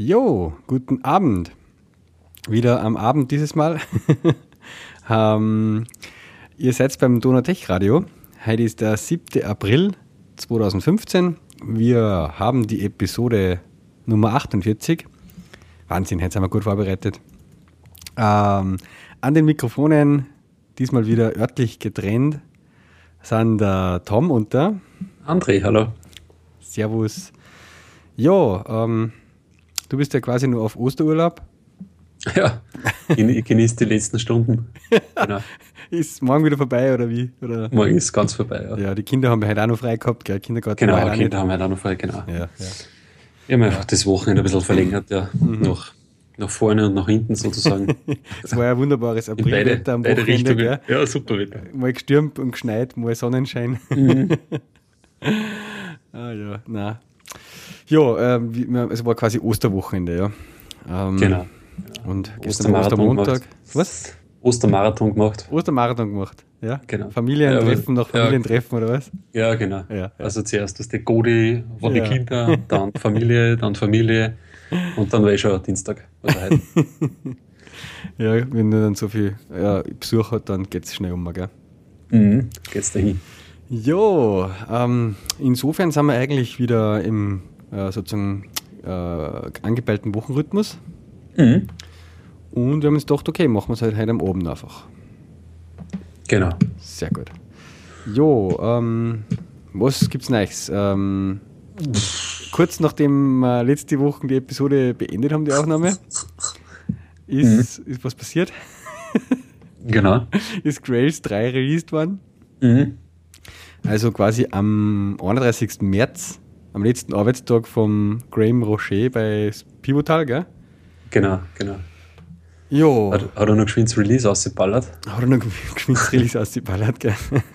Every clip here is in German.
Jo, guten Abend. Wieder am Abend dieses Mal. ähm, ihr seid beim Donatech Radio. Heute ist der 7. April 2015. Wir haben die Episode Nummer 48. Wahnsinn, jetzt haben wir gut vorbereitet. Ähm, an den Mikrofonen, diesmal wieder örtlich getrennt, sind der Tom und der André, hallo. Servus. Ja, ähm, du bist ja quasi nur auf Osterurlaub. Ja, ich genieße die letzten Stunden. Genau. ist morgen wieder vorbei oder wie? Oder? Morgen ist ganz vorbei, ja. Ja, die Kinder haben heute auch noch frei gehabt, gell? Kindergarten. Genau, Kinder nicht. haben heute auch noch frei, genau. Ja, ja. Ich habe einfach das Wochenende ein bisschen verlängert, ja. Mhm. Nach, nach vorne und nach hinten sozusagen. Es war ja ein wunderbares Aprilwetter am beide Wochenende, gell? Ja, super Wetter. Mal gestürmt und geschneit, mal Sonnenschein. Mhm. ah ja, nein. Ja, ähm, es war quasi Osterwochenende, ja. Ähm, genau. Und gestern Ostermontag. Was? Ostermarathon gemacht. Ostermarathon gemacht, ja. Genau. Familientreffen ja, nach Familientreffen ja. oder was? Ja, genau. Ja, also zuerst das die Godi von den Kindern, dann Familie, dann Familie und dann war ich schon Dienstag. Also heute. ja, wenn du dann so viel Besuch hat, dann geht es schnell um, gell? Mhm, geht's dahin. Jo, ähm, insofern sind wir eigentlich wieder im äh, sozusagen äh, angepeilten Wochenrhythmus. Mhm. Und wir haben uns gedacht, okay, machen wir es halt heute am Abend einfach. Genau. Sehr gut. Jo, ähm, was gibt's Neues? Ähm, kurz nachdem wir letzte Woche die Episode beendet haben, die Aufnahme, ist, mhm. ist was passiert. genau. ist Grails 3 released worden. Mhm. Also quasi am 31. März, am letzten Arbeitstag vom Graham Rocher bei Pivotal, gell? Genau, genau. Jo. Hat, hat er noch geschwind das Release ausgeballert? Hat er noch geschwind das Release ausgeballert, gell?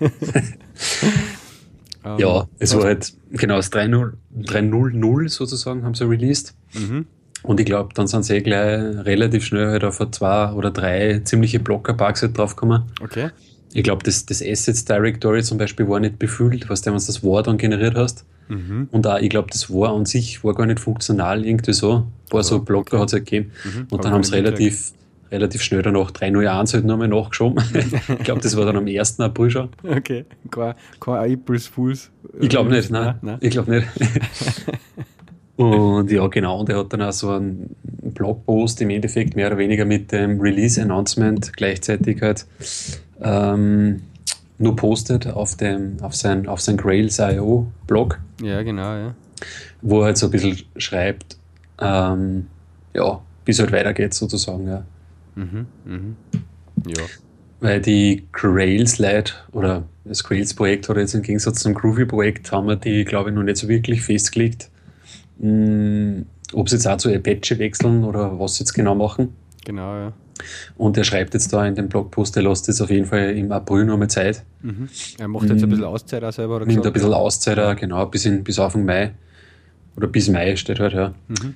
ja, ähm, es war halt genau das 3.0 sozusagen, haben sie released. Mhm. Und ich glaube, dann sind sie eh gleich relativ schnell halt auf zwei oder drei ziemliche Blocker-Bugs halt draufgekommen. Okay. Ich glaube, das, das Assets Directory zum Beispiel war nicht befüllt, was du, du das War dann generiert hast. Mhm. Und auch, ich glaube, das War an sich war gar nicht funktional, irgendwie so. Ein paar so Blocker okay. hat es halt gegeben. Mhm. Und dann haben sie relativ, relativ schnell danach 301 halt nochmal nachgeschoben. ich glaube, das war dann am 1. April schon. Okay, kein, kein April's Fools. Ich glaube nicht, nein. nein. Ich glaube nicht. und ja, genau, und er hat dann auch so einen Blogpost im Endeffekt mehr oder weniger mit dem Release-Announcement gleichzeitig halt ähm, nur postet auf, dem, auf sein, auf sein Grails.io Blog. Ja, genau, ja. Wo er halt so ein bisschen schreibt, ähm, ja, wie es halt weitergeht sozusagen, ja. Mhm, mhm. Ja. Weil die Grails-Leute oder das Grails-Projekt hat jetzt im Gegensatz zum Groovy-Projekt haben wir die, glaube ich, noch nicht so wirklich festgelegt, mh, hm, ob sie jetzt auch zu Apache wechseln oder was sie jetzt genau machen. Genau, ja. Und er schreibt jetzt da in dem Blogpost, er lässt jetzt auf jeden Fall im April noch mal Zeit. Mhm. Er macht jetzt ein bisschen Auszeit auch selber. Oder nimmt ein bisschen Auszeit auch, genau, bis, in, bis Anfang Mai. Oder bis Mai steht halt, ja. Mhm.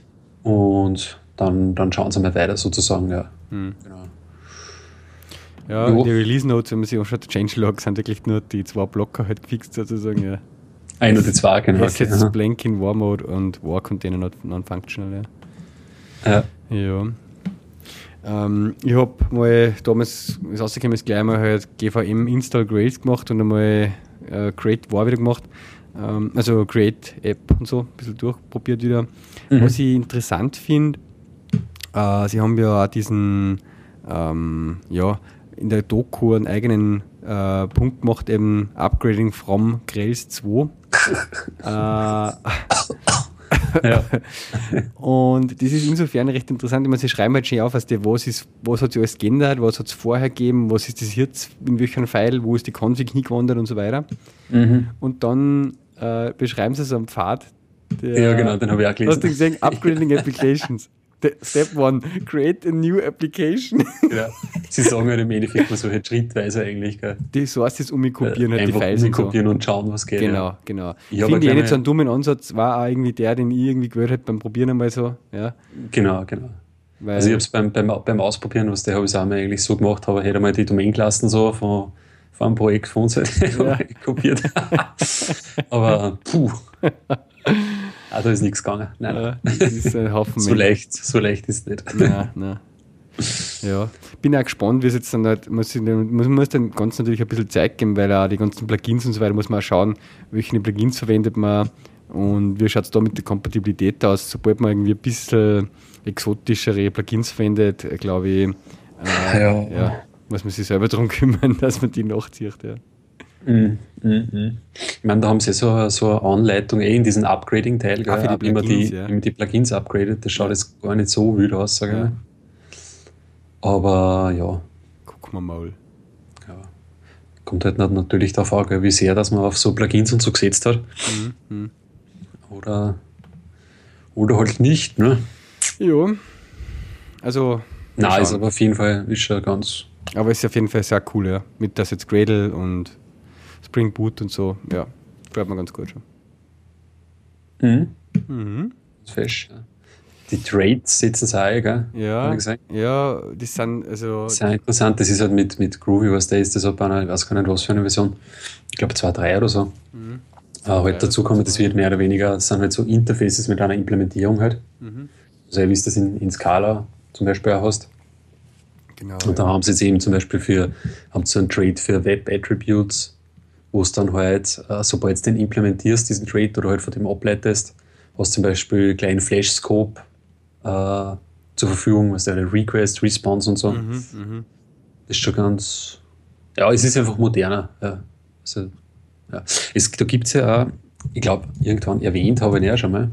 Und dann, dann schauen sie mal weiter sozusagen, ja. Mhm. Genau. Ja, jo. die Release Notes, wenn man sich anschaut, Changelog sind wirklich nur die zwei Blocker halt gefixt sozusagen, ja. Ein oder zwei, genau. Assets okay. Blank in War Mode und War Container non-functional, ja. Ja. Ja. Ähm, ich habe mal damals, das rausgekommen ist, gleich mal halt GVM Install Grails gemacht und einmal äh, Create War wieder gemacht. Ähm, also Create App und so, ein bisschen durchprobiert wieder. Mhm. Was ich interessant finde, äh, sie haben ja auch diesen, ähm, ja, in der Doku einen eigenen äh, Punkt gemacht, eben Upgrading from Grails 2. äh, ja. und das ist insofern recht interessant. Ich meine, sie schreiben halt schon auf, was, die, was, ist, was hat sich alles geändert, was hat es vorher gegeben, was ist das jetzt, in welchem Pfeil, wo ist die Config hingewandert und so weiter. Mhm. Und dann äh, beschreiben sie so einen Pfad. Der, ja, genau, den habe ich auch gelesen. Hast du gesehen? Upgrading Applications. Step one, create a new application. Ja, sie sagen halt im Endeffekt mal so halt schrittweise eigentlich. Gell? Die Source ist umkopieren, halt die Files. Umkopieren und, so. und schauen, was geht. Genau, ja. genau. Ich finde eh nicht so einen dummen Ansatz, war auch irgendwie der, den ich irgendwie gehört habe beim Probieren einmal so. Ja. Genau, genau. Weil also ich habe es beim, beim, beim Ausprobieren, was der habe ich auch mal eigentlich so gemacht, aber hätte mal die Domain-Klassen so von, von einem Projekt von uns halt ja. kopiert. aber puh. Ah, da ist nichts gegangen. Nein, ja, ist ein Haufen so leicht, so leicht ist es nicht. Nein, nein. Ja, bin auch gespannt, wie es jetzt dann halt, muss, muss, muss dem Ganzen natürlich ein bisschen Zeit geben, weil auch die ganzen Plugins und so weiter muss man auch schauen, welche Plugins verwendet man und wie schaut es da mit der Kompatibilität aus. Sobald man irgendwie ein bisschen exotischere Plugins verwendet, glaube ich, äh, ja. ja. muss man sich selber darum kümmern, dass man die nachzieht. Ja. Mm, mm, mm. Ich meine, da haben sie so, so eine Anleitung eh in diesem Upgrading-Teil, ah, wie, man die, ja. die Plugins upgradet. Das schaut jetzt gar nicht so wild aus, sage ich aber ja. Gucken wir mal. Ja. Kommt halt natürlich darauf an, wie sehr dass man auf so Plugins und so gesetzt hat. Mhm. mhm. Oder, oder halt nicht, ne? Ja. Also. Nein, ist aber auf jeden Fall ist schon ganz. Aber ist auf jeden Fall sehr cool, ja. Mit das jetzt Gradle und Spring Boot und so. Ja, bleibt mir ganz gut schon. Mhm. Mhm. Fesch, ja. Die Trades sitzen sie auch, gell? Ja, ja, die sind also. Sehr interessant, das ist halt mit, mit Groovy, was da ist, das hat einer, ich weiß gar nicht, was für eine Version. Ich glaube 2.3 oder so. Mhm. Aber halt dazu kommen, das wird mehr oder weniger, das sind halt so Interfaces mit einer Implementierung halt. Mhm. Also, wie du das in, in Scala zum Beispiel auch hast. Genau. Und da ja. haben sie jetzt eben zum Beispiel für, haben sie so einen Trade für Web Attributes, wo es dann halt, äh, sobald du den implementierst, diesen Trade oder halt von dem ableitest, hast zum Beispiel einen kleinen Flash-Scope äh, zur Verfügung, was der Request, Response und so. Mhm, mh. Das ist schon ganz. Ja, es ist einfach moderner. Ja. Also, ja. Es, da gibt es ja auch, ich glaube, irgendwann erwähnt habe ich ja schon mal.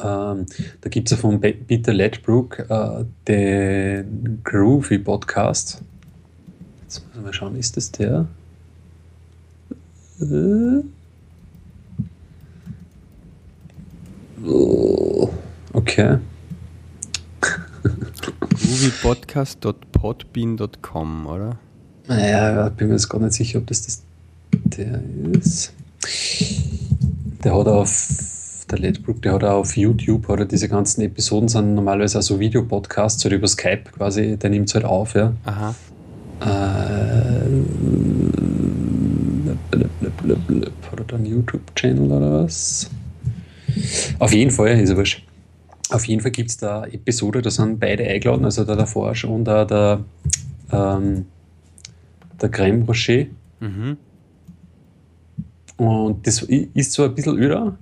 Ähm, da gibt es ja von Peter Ledbrook äh, den Groovy Podcast. Jetzt muss ich mal schauen, ist das der? Äh. Okay. moviepodcast.podbean.com, oder? Naja, ich bin mir jetzt gar nicht sicher, ob das, das der ist. Der hat auf der Ledbrook, der hat auch auf YouTube, hat er diese ganzen Episoden sind normalerweise auch so Videopodcasts halt über Skype quasi, der nimmt es halt auf, ja. Aha. Äh, hat er da einen YouTube-Channel oder was? Auf jeden Fall, ist er wurscht. Auf jeden Fall gibt es da Episode, da sind beide eingeladen, also der Forsch und der, der, ähm, der Crème Rocher. Mhm. Und das ist so ein bisschen öder.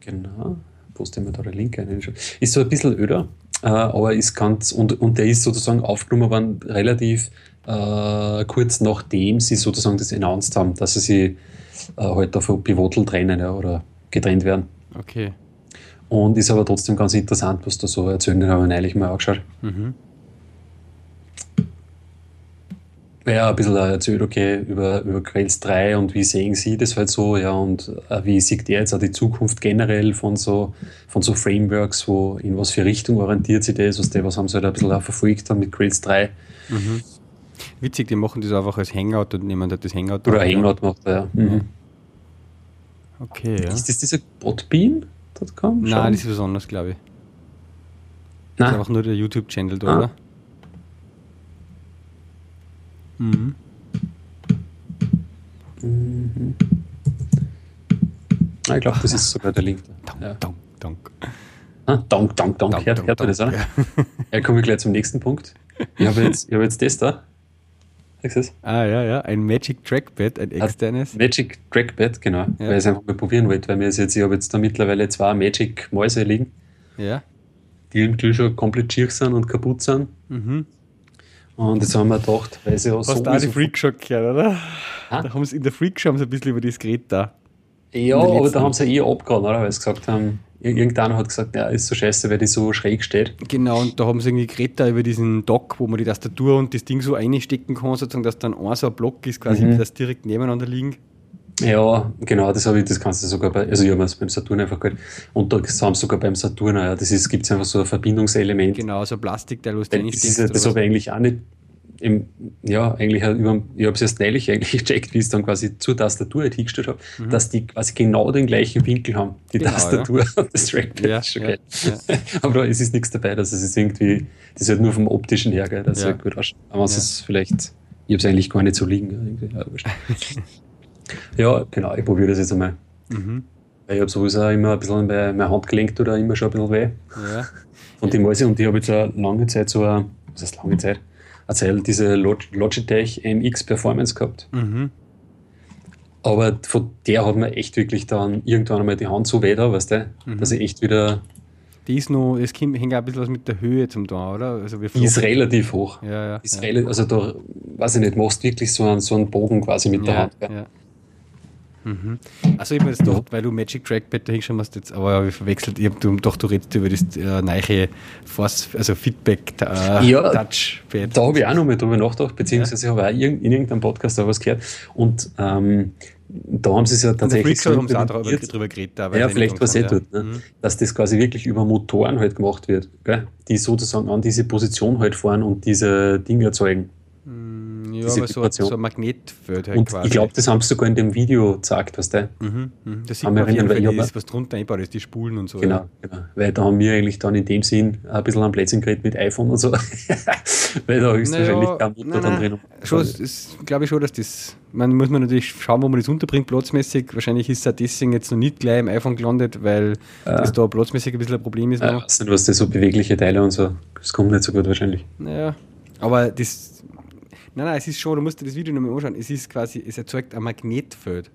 Genau, poste mir da den Link ein. Ist so ein bisschen öder, äh, aber ist ganz, und, und der ist sozusagen aufgenommen worden relativ äh, kurz nachdem sie sozusagen das announced haben, dass sie sich äh, halt auf Pivotal trennen ja, oder getrennt werden. Okay. Und ist aber trotzdem ganz interessant, was da so erzählen, den habe ich neulich mal angeschaut. Mhm. Ja, ein bisschen erzählt, okay, über, über Quails 3 und wie sehen Sie das halt so, ja, und äh, wie sieht der jetzt auch die Zukunft generell von so, von so Frameworks, wo in was für Richtung orientiert sich das, was, die, was haben sie halt ein bisschen auch verfolgt dann mit Quails 3. Mhm. Witzig, die machen das einfach als Hangout und niemand hat das Hangout. Oder Hangout macht, ja. Mhm. Okay, ja. Ist das dieser Botbean.com? Nein, das ist was anderes, glaube ich. Nein. Das ist einfach nur der YouTube-Channel da, ah. oder? Mhm. Mhm. Ah, ich glaube, das ist sogar der Link. Dank, ja. dank, dank. Ah, dank, dank, dank. Hört, hört man das, oder? Ja, ja kommen wir gleich zum nächsten Punkt. Ich habe jetzt, hab jetzt das da. Access. Ah, ja, ja, ein Magic Trackpad, ein externes. Ein Magic Trackpad, genau, ja. weil ich es einfach mal probieren wollte, weil mir jetzt, ich habe jetzt da mittlerweile zwei Magic Mäuse liegen. Ja. Die irgendwie schon komplett schier sind und kaputt sind. Mhm. Und jetzt haben wir gedacht, weil sie auch Hast so. Hast du auch die Freakshow gehört, oder? Ha? Da haben sie in der Freakshow haben sie ein bisschen über das Gerät da. Ja, aber da haben sie eh abgehauen, oder? Weil sie gesagt haben, Irgendeiner hat gesagt, ja, ist so scheiße, weil die so schräg steht. Genau, und da haben sie irgendwie geredet über diesen Dock, wo man die Tastatur und das Ding so einstecken kann, sozusagen, dass dann ein so ein Block ist, quasi, mhm. das direkt nebeneinander liegen. Ja, genau, das habe ich, das kannst du sogar bei, also ich habe es beim Saturn einfach gehört. Und da haben sie sogar beim Saturn, ja, das gibt es einfach so ein Verbindungselement. Genau, so ein Plastikteil, wo du Das, ist, das habe ich eigentlich auch nicht im, ja, eigentlich über, ich habe es erst neulich eigentlich gecheckt, wie ich es dann quasi zur Tastatur halt hingestellt habe, mhm. dass die quasi genau den gleichen Winkel haben, die genau, Tastatur ja. und das Trackpad. Ja, schon ja. Aber es ist nichts dabei, dass es ist irgendwie, das ist halt nur vom optischen her, gell, dass ja. halt gut ausschaut. Aber es ist vielleicht, ich habe es eigentlich gar nicht so liegen. Ja, genau, ich probiere das jetzt einmal. Mhm. Ich habe sowieso immer ein bisschen bei mein Handgelenk tut immer schon ein bisschen weh. Ja. Und die Mäuse, und ich habe jetzt eine lange Zeit so eine, was heißt lange Zeit? Zeit diese Logitech MX Performance gehabt. Mhm. Aber von der hat mir echt wirklich dann irgendwann einmal die Hand so weh da, weißt du, mhm. dass ich echt wieder. Die ist noch, es hängt auch ein bisschen was mit der Höhe zum da, oder? Also die ist relativ hoch. Ja, ja, ist ja. Relativ, also da, weiß ich nicht, machst wirklich so einen, so einen Bogen quasi mit ja, der Hand. Ja. Mhm. Also ich habe jetzt gedacht, weil du Magic Trackpad da hinschauen hast, jetzt, aber ich verwechselt, ich habe doch du redest über das äh, neue Force, also Feedback äh, ja, Touchpad. Da habe ich auch noch mal drüber nachgedacht, beziehungsweise ja. habe auch in, in irgendeinem Podcast da was gehört und ähm, da haben sie es ja tatsächlich so haben sie auch drüber, drüber geredet. Ja, vielleicht was eh tut, ne? Mhm. dass das quasi wirklich über Motoren halt gemacht wird, gell? die sozusagen an diese Position halt fahren und diese Dinge erzeugen. Ja, aber so, so ein Magnetfeld halt und quasi. Ich glaube, das haben sie sogar in dem Video gezeigt, was der. Mhm, mh. Das sieht man ist, was drunter einbaut ist, die Spulen und so. Genau, ja. genau. Weil da haben wir eigentlich dann in dem Sinn ein bisschen am Plätzchen geredet mit iPhone und so. weil da höchstwahrscheinlich naja, kein Motor nein, dann drin schon, ist, glaube ich schon, dass das. Man muss man natürlich schauen, wo man das unterbringt, platzmäßig. Wahrscheinlich ist es deswegen jetzt noch nicht gleich im iPhone gelandet, weil ja. das da platzmäßig ein bisschen ein Problem ist. Ja, was das so bewegliche Teile und so. Das kommt nicht so gut wahrscheinlich. Naja, aber das Nein, nein, es ist schon, du musst dir das Video nochmal anschauen. Es ist quasi, es erzeugt ein Magnetfeld.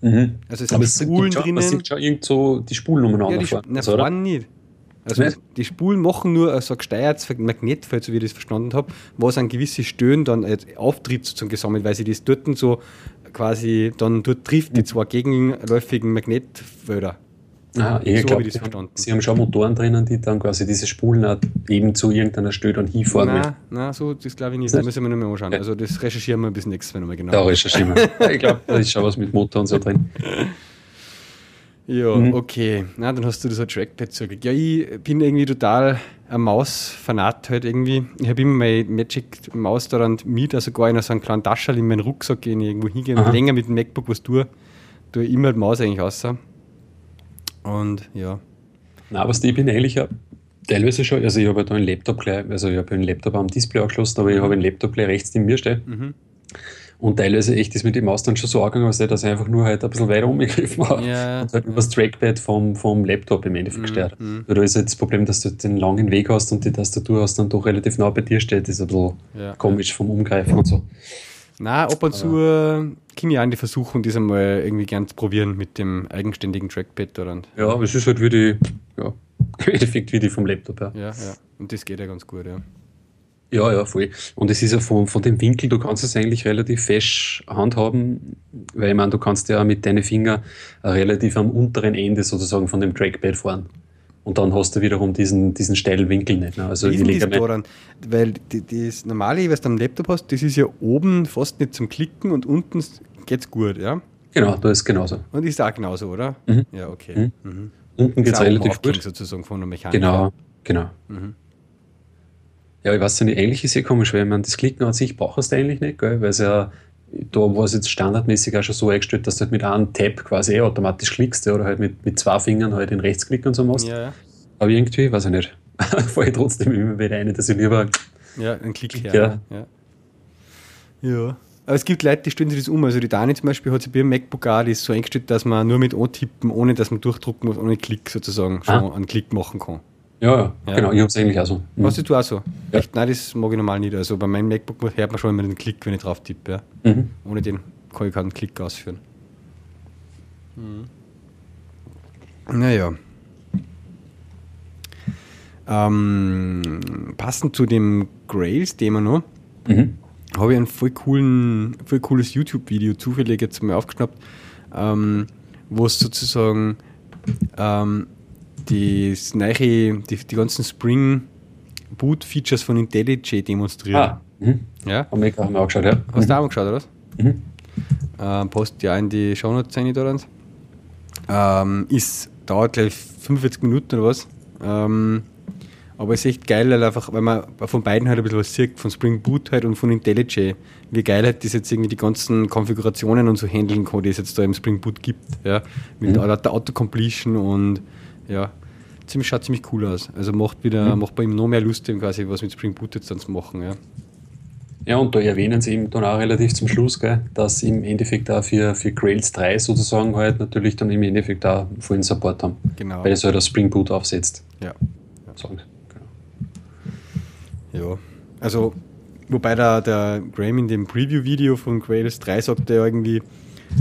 Mhm. Also es Aber sind Spulen drinnen. Man sieht schon irgend so die Spulen umeinander ja, die fahren. Nein, also, fahren nicht. Also nicht? die Spulen machen nur so ein gesteuertes Magnetfeld, so wie ich das verstanden habe, was an gewisse Stören dann auftritt sozusagen gesammelt, weil sie das dort so quasi dann dort trifft, die mhm. zwei gegenläufigen Magnetfelder. Ah, ich so glaube, ich Sie haben schon Motoren drinnen, die dann quasi diese Spulen eben zu irgendeiner Stelle dann hinfahren. Nein, nein, so das glaube ich nicht. Das müssen wir noch mal anschauen. Ja. Also das recherchieren wir bis nächstes Mal nochmal genau. Da recherchieren wir. ich glaube, da ist schon was mit Motor und so drin. Ja, mhm. okay. Na, dann hast du das Trackpad zurück. Ja, ich bin irgendwie total ein Maus-Fanat halt irgendwie. Ich habe immer meine Magic-Maus daran mit, also gar in so einen kleinen Taschel in meinen Rucksack gehen, irgendwo hingehen und länger mit dem MacBook was tue. Tue ich immer die Maus eigentlich außer. Und ja. Na, was ich bin eigentlich teilweise schon, also ich habe da einen Laptop gleich, also ich habe einen Laptop am Display angeschlossen, aber ich habe einen Laptop gleich rechts neben mir stehen. Mhm. Und teilweise echt ist mit dem Maus dann schon so angegangen, dass ich einfach nur halt ein bisschen weiter umgegriffen habe ja, und halt ja. über das Trackpad vom, vom Laptop im Endeffekt mhm. gesteuert. Mhm. Da ist halt das Problem, dass du den langen Weg hast und die Tastatur hast dann doch relativ nah bei dir steht, das ist ein bisschen ja, komisch vom Umgreifen und so. Na, ab und zu äh, komme ich auch in die Versuchung, das einmal irgendwie gern zu probieren mit dem eigenständigen Trackpad. Oder? Ja, aber es ist halt wie die, ja, im Endeffekt wie die vom Laptop. Ja. ja, ja. Und das geht ja ganz gut, ja. Ja, ja, voll. Und es ist ja von, von dem Winkel, du kannst es eigentlich relativ fest handhaben, weil ich meine, du kannst ja mit deinen Fingern relativ am unteren Ende sozusagen von dem Trackpad fahren. Und dann hast du wiederum diesen, diesen steilen Winkel nicht. Ne? Also ich lege daran, weil die, das normale, was du am Laptop hast, das ist ja oben fast nicht zum Klicken und unten geht es gut, ja? Genau, da ist genauso. Und ist auch genauso, oder? Mhm. Ja, okay. Mhm. Mhm. Unten geht es relativ gut. sozusagen von der Mechanik. Genau, genau. Mhm. Ja, ich weiß nicht, eigentlich ist es eh komisch, weil man das Klicken an sich brauchst du eigentlich nicht, gell? weil es ja da war es jetzt standardmäßig auch schon so eingestellt, dass du halt mit einem Tab quasi eh automatisch klickst oder halt mit, mit zwei Fingern halt den Rechtsklick und so machst. Ja, ja. Aber irgendwie, weiß ich nicht, fahre ich trotzdem immer wieder rein, dass ich lieber. Ja, einen Klick, her. Ja. ja. Aber es gibt Leute, die stellen sich das um. Also die Dani zum Beispiel hat sich bei ihrem MacBook das so eingestellt, dass man nur mit Antippen, ohne dass man durchdrucken muss, ohne Klick sozusagen schon ah. einen Klick machen kann. Ja, ja, genau, ich habe es eigentlich auch so. Mhm. Hast du auch so? Ja. Echt? Nein, das mag ich normal nicht. Also bei meinem MacBook hört man schon immer den Klick, wenn ich drauf tippe. Ja. Mhm. Ohne den kann ich keinen Klick ausführen. Mhm. Naja. Ähm, passend zu dem Grails-Thema noch, mhm. habe ich ein voll, coolen, voll cooles YouTube-Video zufällig jetzt mal aufgeschnappt, ähm, wo es sozusagen ähm, die, neue, die, die ganzen Spring Boot Features von IntelliJ demonstrieren. Ah, mhm. ja. Haben wir auch geschaut, ja. Hast du mhm. auch mal geschaut, oder was? Mhm. Ähm, post ja in die Shownotes rein da ähm, ist, dauert gleich 45 Minuten oder was. Ähm, aber es ist echt geil, weil, einfach, weil man von beiden halt ein bisschen was sieht, von Spring Boot halt und von IntelliJ. Wie geil halt das jetzt irgendwie die ganzen Konfigurationen und so handeln kann, die es jetzt da im Spring Boot gibt. Ja? Mit mhm. der Auto-Completion und ja, ziemlich, schaut ziemlich cool aus. Also macht wieder, mhm. macht bei ihm noch mehr Lust, quasi was mit Spring Boot jetzt dann zu machen. Ja. Ja, und da erwähnen sie eben dann auch relativ zum Schluss, gell, dass im Endeffekt auch für, für Grails 3 sozusagen halt natürlich dann im Endeffekt auch vollen Support haben. Genau. Weil es halt das Spring Boot aufsetzt. Ja. Sagen. Genau. Ja, also, wobei der, der Graham in dem Preview-Video von Grails 3 sagt er irgendwie,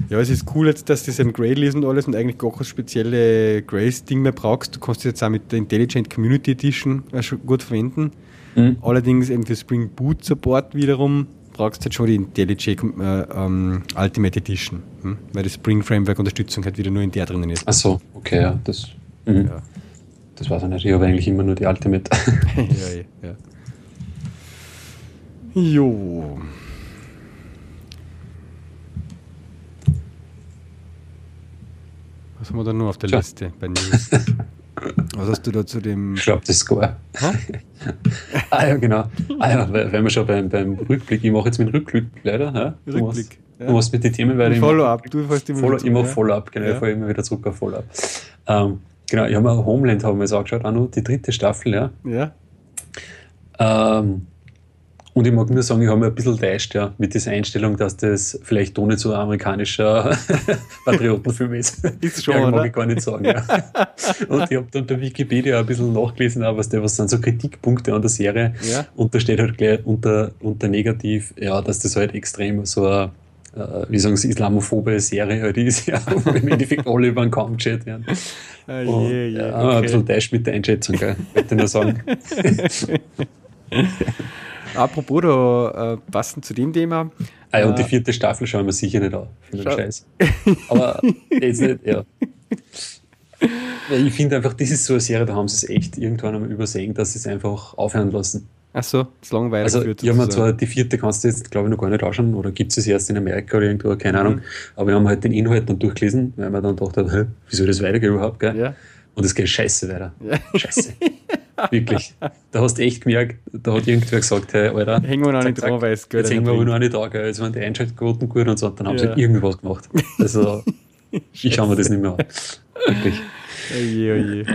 ja, es ist cool jetzt, dass das im Grail ist und alles und eigentlich gar kein spezielle Grails-Ding mehr brauchst. Du kannst es jetzt auch mit der Intelligent Community Edition schon gut verwenden. Mhm. Allerdings eben für Spring Boot Support wiederum brauchst du halt schon die IntelliJ äh, ähm, Ultimate Edition, hm? weil das Spring Framework Unterstützung halt wieder nur in der drinnen ist. Ach so, okay, ja, das, mhm. ja. das weiß ich nicht. Ich habe eigentlich immer nur die Ultimate. ja, ja. Jo. Was haben wir da noch auf der Tja. Liste bei News? Was hast du da zu dem. Ich glaube, das Score. ah ja, genau. Ah ja, wenn wir schon beim, beim Rückblick, ich mache jetzt meinen Rückblick leider. Ja? Rückblick. Du machst mit den Themen weiter. Follow-up, du fährst immer Follow, Ich mache Follow-up, genau, ja. ich fahre immer wieder zurück auf Follow-up. Ähm, genau, ich habe mir Homeland haben wir jetzt angeschaut, auch noch die dritte Staffel, ja. Ja. Ähm, und ich mag nur sagen, ich habe mich ein bisschen täuscht ja, mit dieser Einstellung, dass das vielleicht doch nicht so ein amerikanischer Patriotenfilm ist. Ist schon, ja, mag ich gar nicht sagen. Ja. Und ich habe dann der Wikipedia ein bisschen nachgelesen, was, der, was sind so Kritikpunkte an der Serie. Ja. Und da steht halt gleich unter, unter negativ, ja, dass das halt extrem so eine äh, wie sagen sie, islamophobe Serie halt ist, ja, wo im Endeffekt alle über den Kamm geschert werden. Ah, je, je, ja, okay. Ein bisschen täuscht mit der Einschätzung, gell, wollte ich nur sagen. Apropos, da äh, passend zu dem Thema. Ah ja, und die äh, vierte Staffel schauen wir sicher nicht an. Für den Scheiß. Aber jetzt nicht, ja. Ich finde einfach, das ist so eine Serie, da haben sie es echt irgendwann einmal übersehen, dass sie es einfach aufhören lassen. Ach so, das langweilig. Also, ich habe mir zwar die vierte kannst du jetzt, glaube ich, noch gar nicht anschauen, oder gibt es es erst in Amerika oder irgendwo, keine Ahnung. Mhm. Aber wir haben halt den Inhalt dann durchgelesen, weil man dann dachte, hä, wie soll das weitergehen überhaupt, gell? Ja. Und es geht scheiße weiter. Ja. Scheiße. Wirklich. Da hast du echt gemerkt, da hat irgendwer gesagt, hey, Alter. Hängen wir noch nicht dran, weil es Jetzt hängen wir aber noch nicht da, gell. Jetzt waren die Einschaltquoten gut und so, und dann haben ja. sie halt irgendwie was gemacht. Also, ich schaue mir das nicht mehr an. Wirklich. Oje, oje.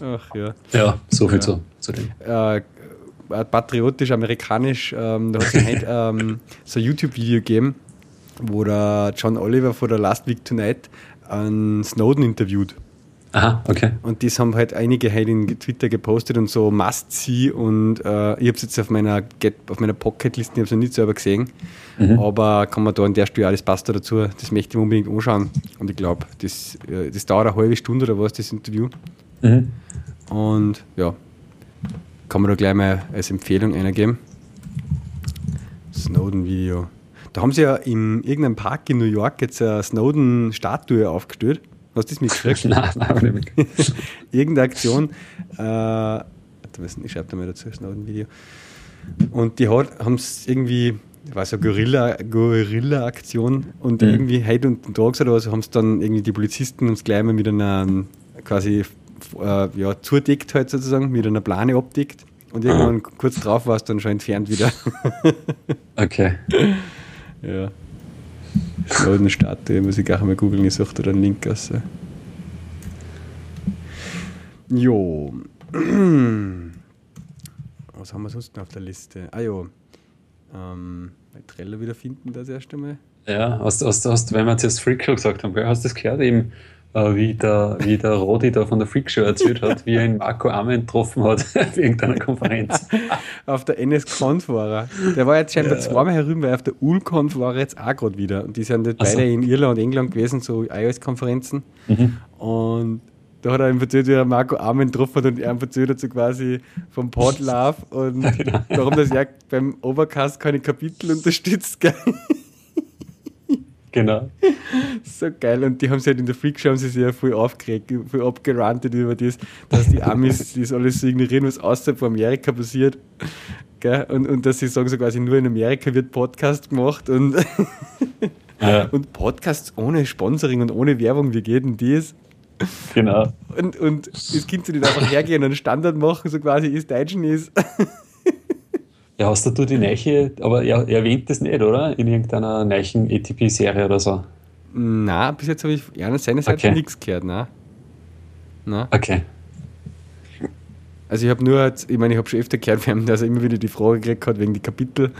Ach ja. Ja, so viel ja. zu, zu dem. Äh, patriotisch-amerikanisch, ähm, da hat es ähm, so ein YouTube-Video gegeben, wo der John Oliver vor der Last Week Tonight einen Snowden interviewt. Aha, okay. Und das haben halt einige halt in Twitter gepostet und so Must-See und äh, ich habe es jetzt auf meiner, auf meiner Pocket-Liste, ich habe es noch nicht selber gesehen, mhm. aber kann man da an der Stelle alles passt da dazu, das möchte ich mir unbedingt anschauen und ich glaube, das, äh, das dauert eine halbe Stunde oder was, das Interview. Mhm. Und ja, kann man da gleich mal als Empfehlung eingeben. Snowden-Video. Da haben sie ja in irgendeinem Park in New York jetzt eine Snowden-Statue aufgestellt. Hast du das mitgekriegt? nein, nein, nicht mitgekriegt. Irgendeine Aktion. Äh, ich schreibe da mal dazu ein Video. Und die haben es irgendwie, war so Guerilla-Aktion und mhm. irgendwie heute und Tags oder was haben es dann irgendwie die Polizisten uns gleich mal mit einer quasi äh, ja, zudeckt halt sozusagen, mit einer Plane abdeckt. Und irgendwann mhm. kurz drauf war es dann schon entfernt wieder. okay. Ja. Snowden-Statue, muss ich auch mal googeln, ich suche da einen Link aus. Jo. Was haben wir sonst noch auf der Liste? Ah jo. Ähm, Trello wieder finden das erste Mal. Ja, hast, hast, hast, wenn wir jetzt Freak gesagt haben, hast du das gehört eben? Äh, wie, der, wie der Rodi da von der Freakshow erzählt hat, wie er ihn Marco Amen getroffen hat auf irgendeiner Konferenz. auf der NS-Conf war er. Der war jetzt scheinbar ja. zweimal herüben, weil auf der UL-Conf war er jetzt auch gerade wieder. Und die sind jetzt beide so. in Irland und England gewesen, so iOS-Konferenzen. Mhm. Und da hat er ihm erzählt, wie er Marco Armen getroffen hat und er erzählt hat so quasi vom Podlove und darum, dass er beim Overcast keine Kapitel unterstützt. Gell? Genau. So geil. Und die haben sich halt in der Freakshow haben sie sich ja voll aufgeregt, voll abgerantet über das, dass die Amis das alles so ignorieren, was außerhalb von Amerika passiert. Gell? Und, und dass sie sagen, so quasi nur in Amerika wird Podcast gemacht und, ja. und Podcasts ohne Sponsoring und ohne Werbung, wie geht denn das? Genau. Und, und das Kind so nicht einfach hergehen und einen Standard machen, so quasi ist Deutschen ist. Ja, hast du die Neiche, aber er, er erwähnt das nicht, oder? In irgendeiner Neichen ETP-Serie oder so? Na, bis jetzt habe ich ja, seine Seite okay. nichts gehört, ne? Na? Okay. Also ich habe nur, ich meine, ich habe schon öfter gehört, wir haben, dass er immer wieder die Frage gekriegt hat wegen die Kapitel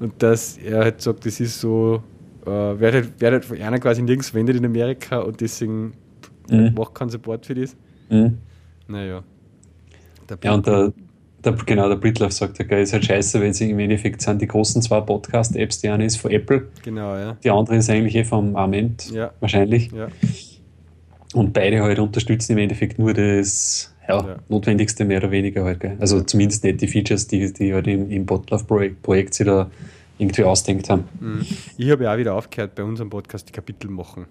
und dass er halt sagt, das ist so, äh, wird, halt, wird halt von einer quasi nirgends verwendet in Amerika und deswegen mhm. macht keinen Support für das. Mhm. Naja. ja, und der, der, genau, der Britlove sagt ja, ist halt scheiße, weil sie im Endeffekt sind die großen zwei Podcast-Apps, die eine ist von Apple, genau, ja. die andere ist eigentlich eh vom Arment, ja. wahrscheinlich. Ja. Und beide halt unterstützen im Endeffekt nur das ja, ja. Notwendigste mehr oder weniger halt. Gell? Also zumindest nicht die Features, die, die halt im, im Botlove-Projekt Projekt sie da irgendwie ausdenkt haben. Mhm. Ich habe ja auch wieder aufgehört, bei unserem Podcast die Kapitel machen.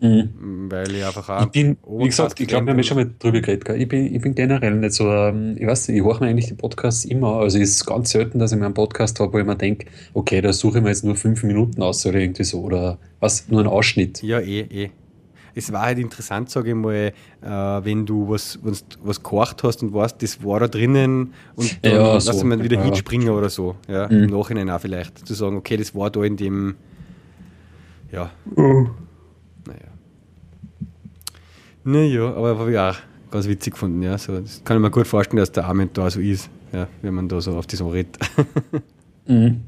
Mhm. Weil ich einfach auch. Ich bin, wie gesagt, ich glaube, wir haben schon mal drüber geredet. Gell? Ich, bin, ich bin generell nicht so, ähm, ich weiß nicht, ich höre mir eigentlich die Podcasts immer. Also es ist ganz selten, dass ich mir einen Podcast habe, wo ich mir denke, okay, da suche ich mir jetzt nur fünf Minuten aus oder irgendwie so. Oder was, nur einen Ausschnitt. Ja, eh, eh es war halt interessant, sage ich mal, äh, wenn du was, was, was gekocht hast und weißt, das war da drinnen und dann ja, so. lass mal wieder ja. hinspringen oder so. Ja, mhm. Im Nachhinein auch vielleicht. Zu sagen, okay, das war da in dem, ja. Mhm. Naja. Aber habe ich auch ganz witzig gefunden, ja. So, das kann ich mir gut vorstellen, dass der Armin da so ist, ja, wenn man da so auf die so redet. mhm.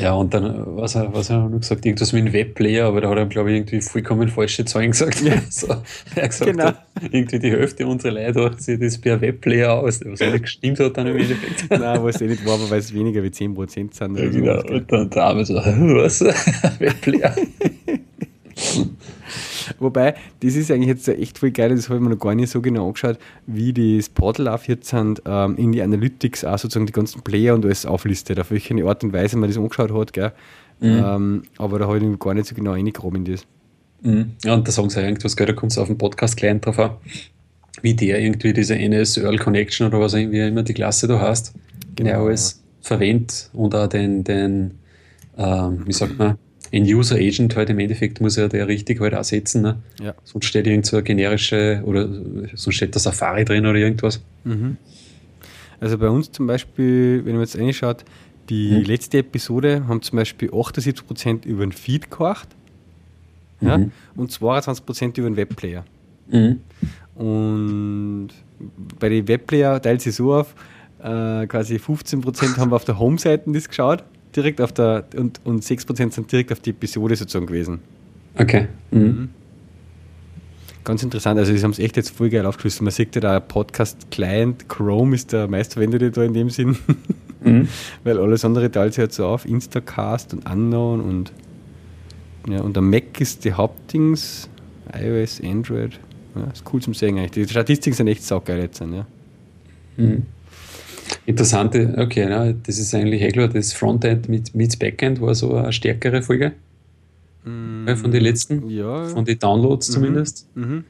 Ja, und dann, was, was hat er noch gesagt? Irgendwas mit einem Webplayer, aber da hat er, glaube ich, irgendwie vollkommen falsche Zahlen gesagt. Ja. So, er hat gesagt, genau. irgendwie die Hälfte unserer Leute hat sich das per Webplayer aus, was nicht gestimmt hat dann im Endeffekt. Nein, was eh nicht war, weil es weniger wie 10% sind. Ja, genau. So. Und dann da haben wir so, was? Webplayer. Wobei, das ist eigentlich jetzt echt voll geil, das habe ich mir noch gar nicht so genau angeschaut, wie das Portal auf jetzt sind, ähm, in die Analytics auch sozusagen die ganzen Player und alles auflistet, auf welche Art und Weise man das angeschaut hat, gell? Mhm. Ähm, aber da habe ich gar nicht so genau reingekommen in das. Mhm. Ja, und da sagen sie irgendwas, gell, da kommt es auf den Podcast-Client drauf an, wie der irgendwie diese NS Earl Connection oder was irgendwie immer die Klasse da hast, genau, der alles ja. verwendet und auch den, den ähm, wie sagt man, ein User Agent halt im Endeffekt muss ja der richtig halt ersetzen. Ne? Ja. Sonst steht irgend so eine generische oder sonst steht da Safari drin oder irgendwas. Mhm. Also bei uns zum Beispiel, wenn man jetzt reinschaut, die mhm. letzte Episode haben zum Beispiel 78% über den Feed ja, mhm. und 22% über den Webplayer. Mhm. Und bei den Webplayer teilt sich so auf, äh, quasi 15% haben wir auf der Home-Seite das geschaut direkt auf der, und, und 6% sind direkt auf die Episode sozusagen gewesen. Okay. Mhm. Mhm. Ganz interessant, also sie haben es echt jetzt voll geil aufgeschlüsselt. Man sieht ja da, Podcast-Client, Chrome ist der meistverwendete da in dem Sinn, mhm. weil alles andere teilt sich halt so auf, Instacast und Unknown und ja, und der Mac ist die Hauptdings, iOS, Android, ja, ist cool zum sehen eigentlich. Die Statistiken sind echt saugeil jetzt, ja. Mhm. Interessante, okay, na, das ist eigentlich eh klar, das Frontend mit, mit Backend war so eine stärkere Folge. Mm, von den letzten, ja. von den Downloads mhm. zumindest. Mhm.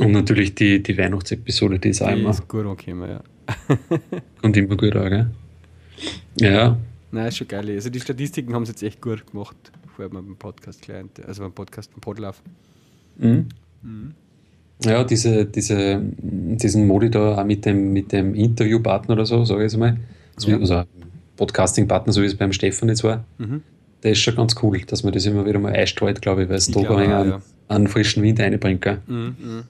Und natürlich die, die Weihnachtsepisode, die ist auch die immer. Ist gut angekommen, ja. Und immer gut auch, gell? Ja. Nein, ist schon geil. Also die Statistiken haben sie jetzt echt gut gemacht, vor allem beim Podcast-Client, also beim Podcast, beim Podlauf. Mhm. Mhm. Ja, diese, diese, diesen Modi da auch mit dem, mit dem Interviewpartner oder so, sage ich jetzt mal. So, ja. Also Podcasting-Partner, so wie es beim Stefan jetzt war. Mhm. Der ist schon ganz cool, dass man das immer wieder mal einstreut, glaube ich, weil es da einen, ja. einen frischen Wind reinbringt. Gell? Mhm, mhm.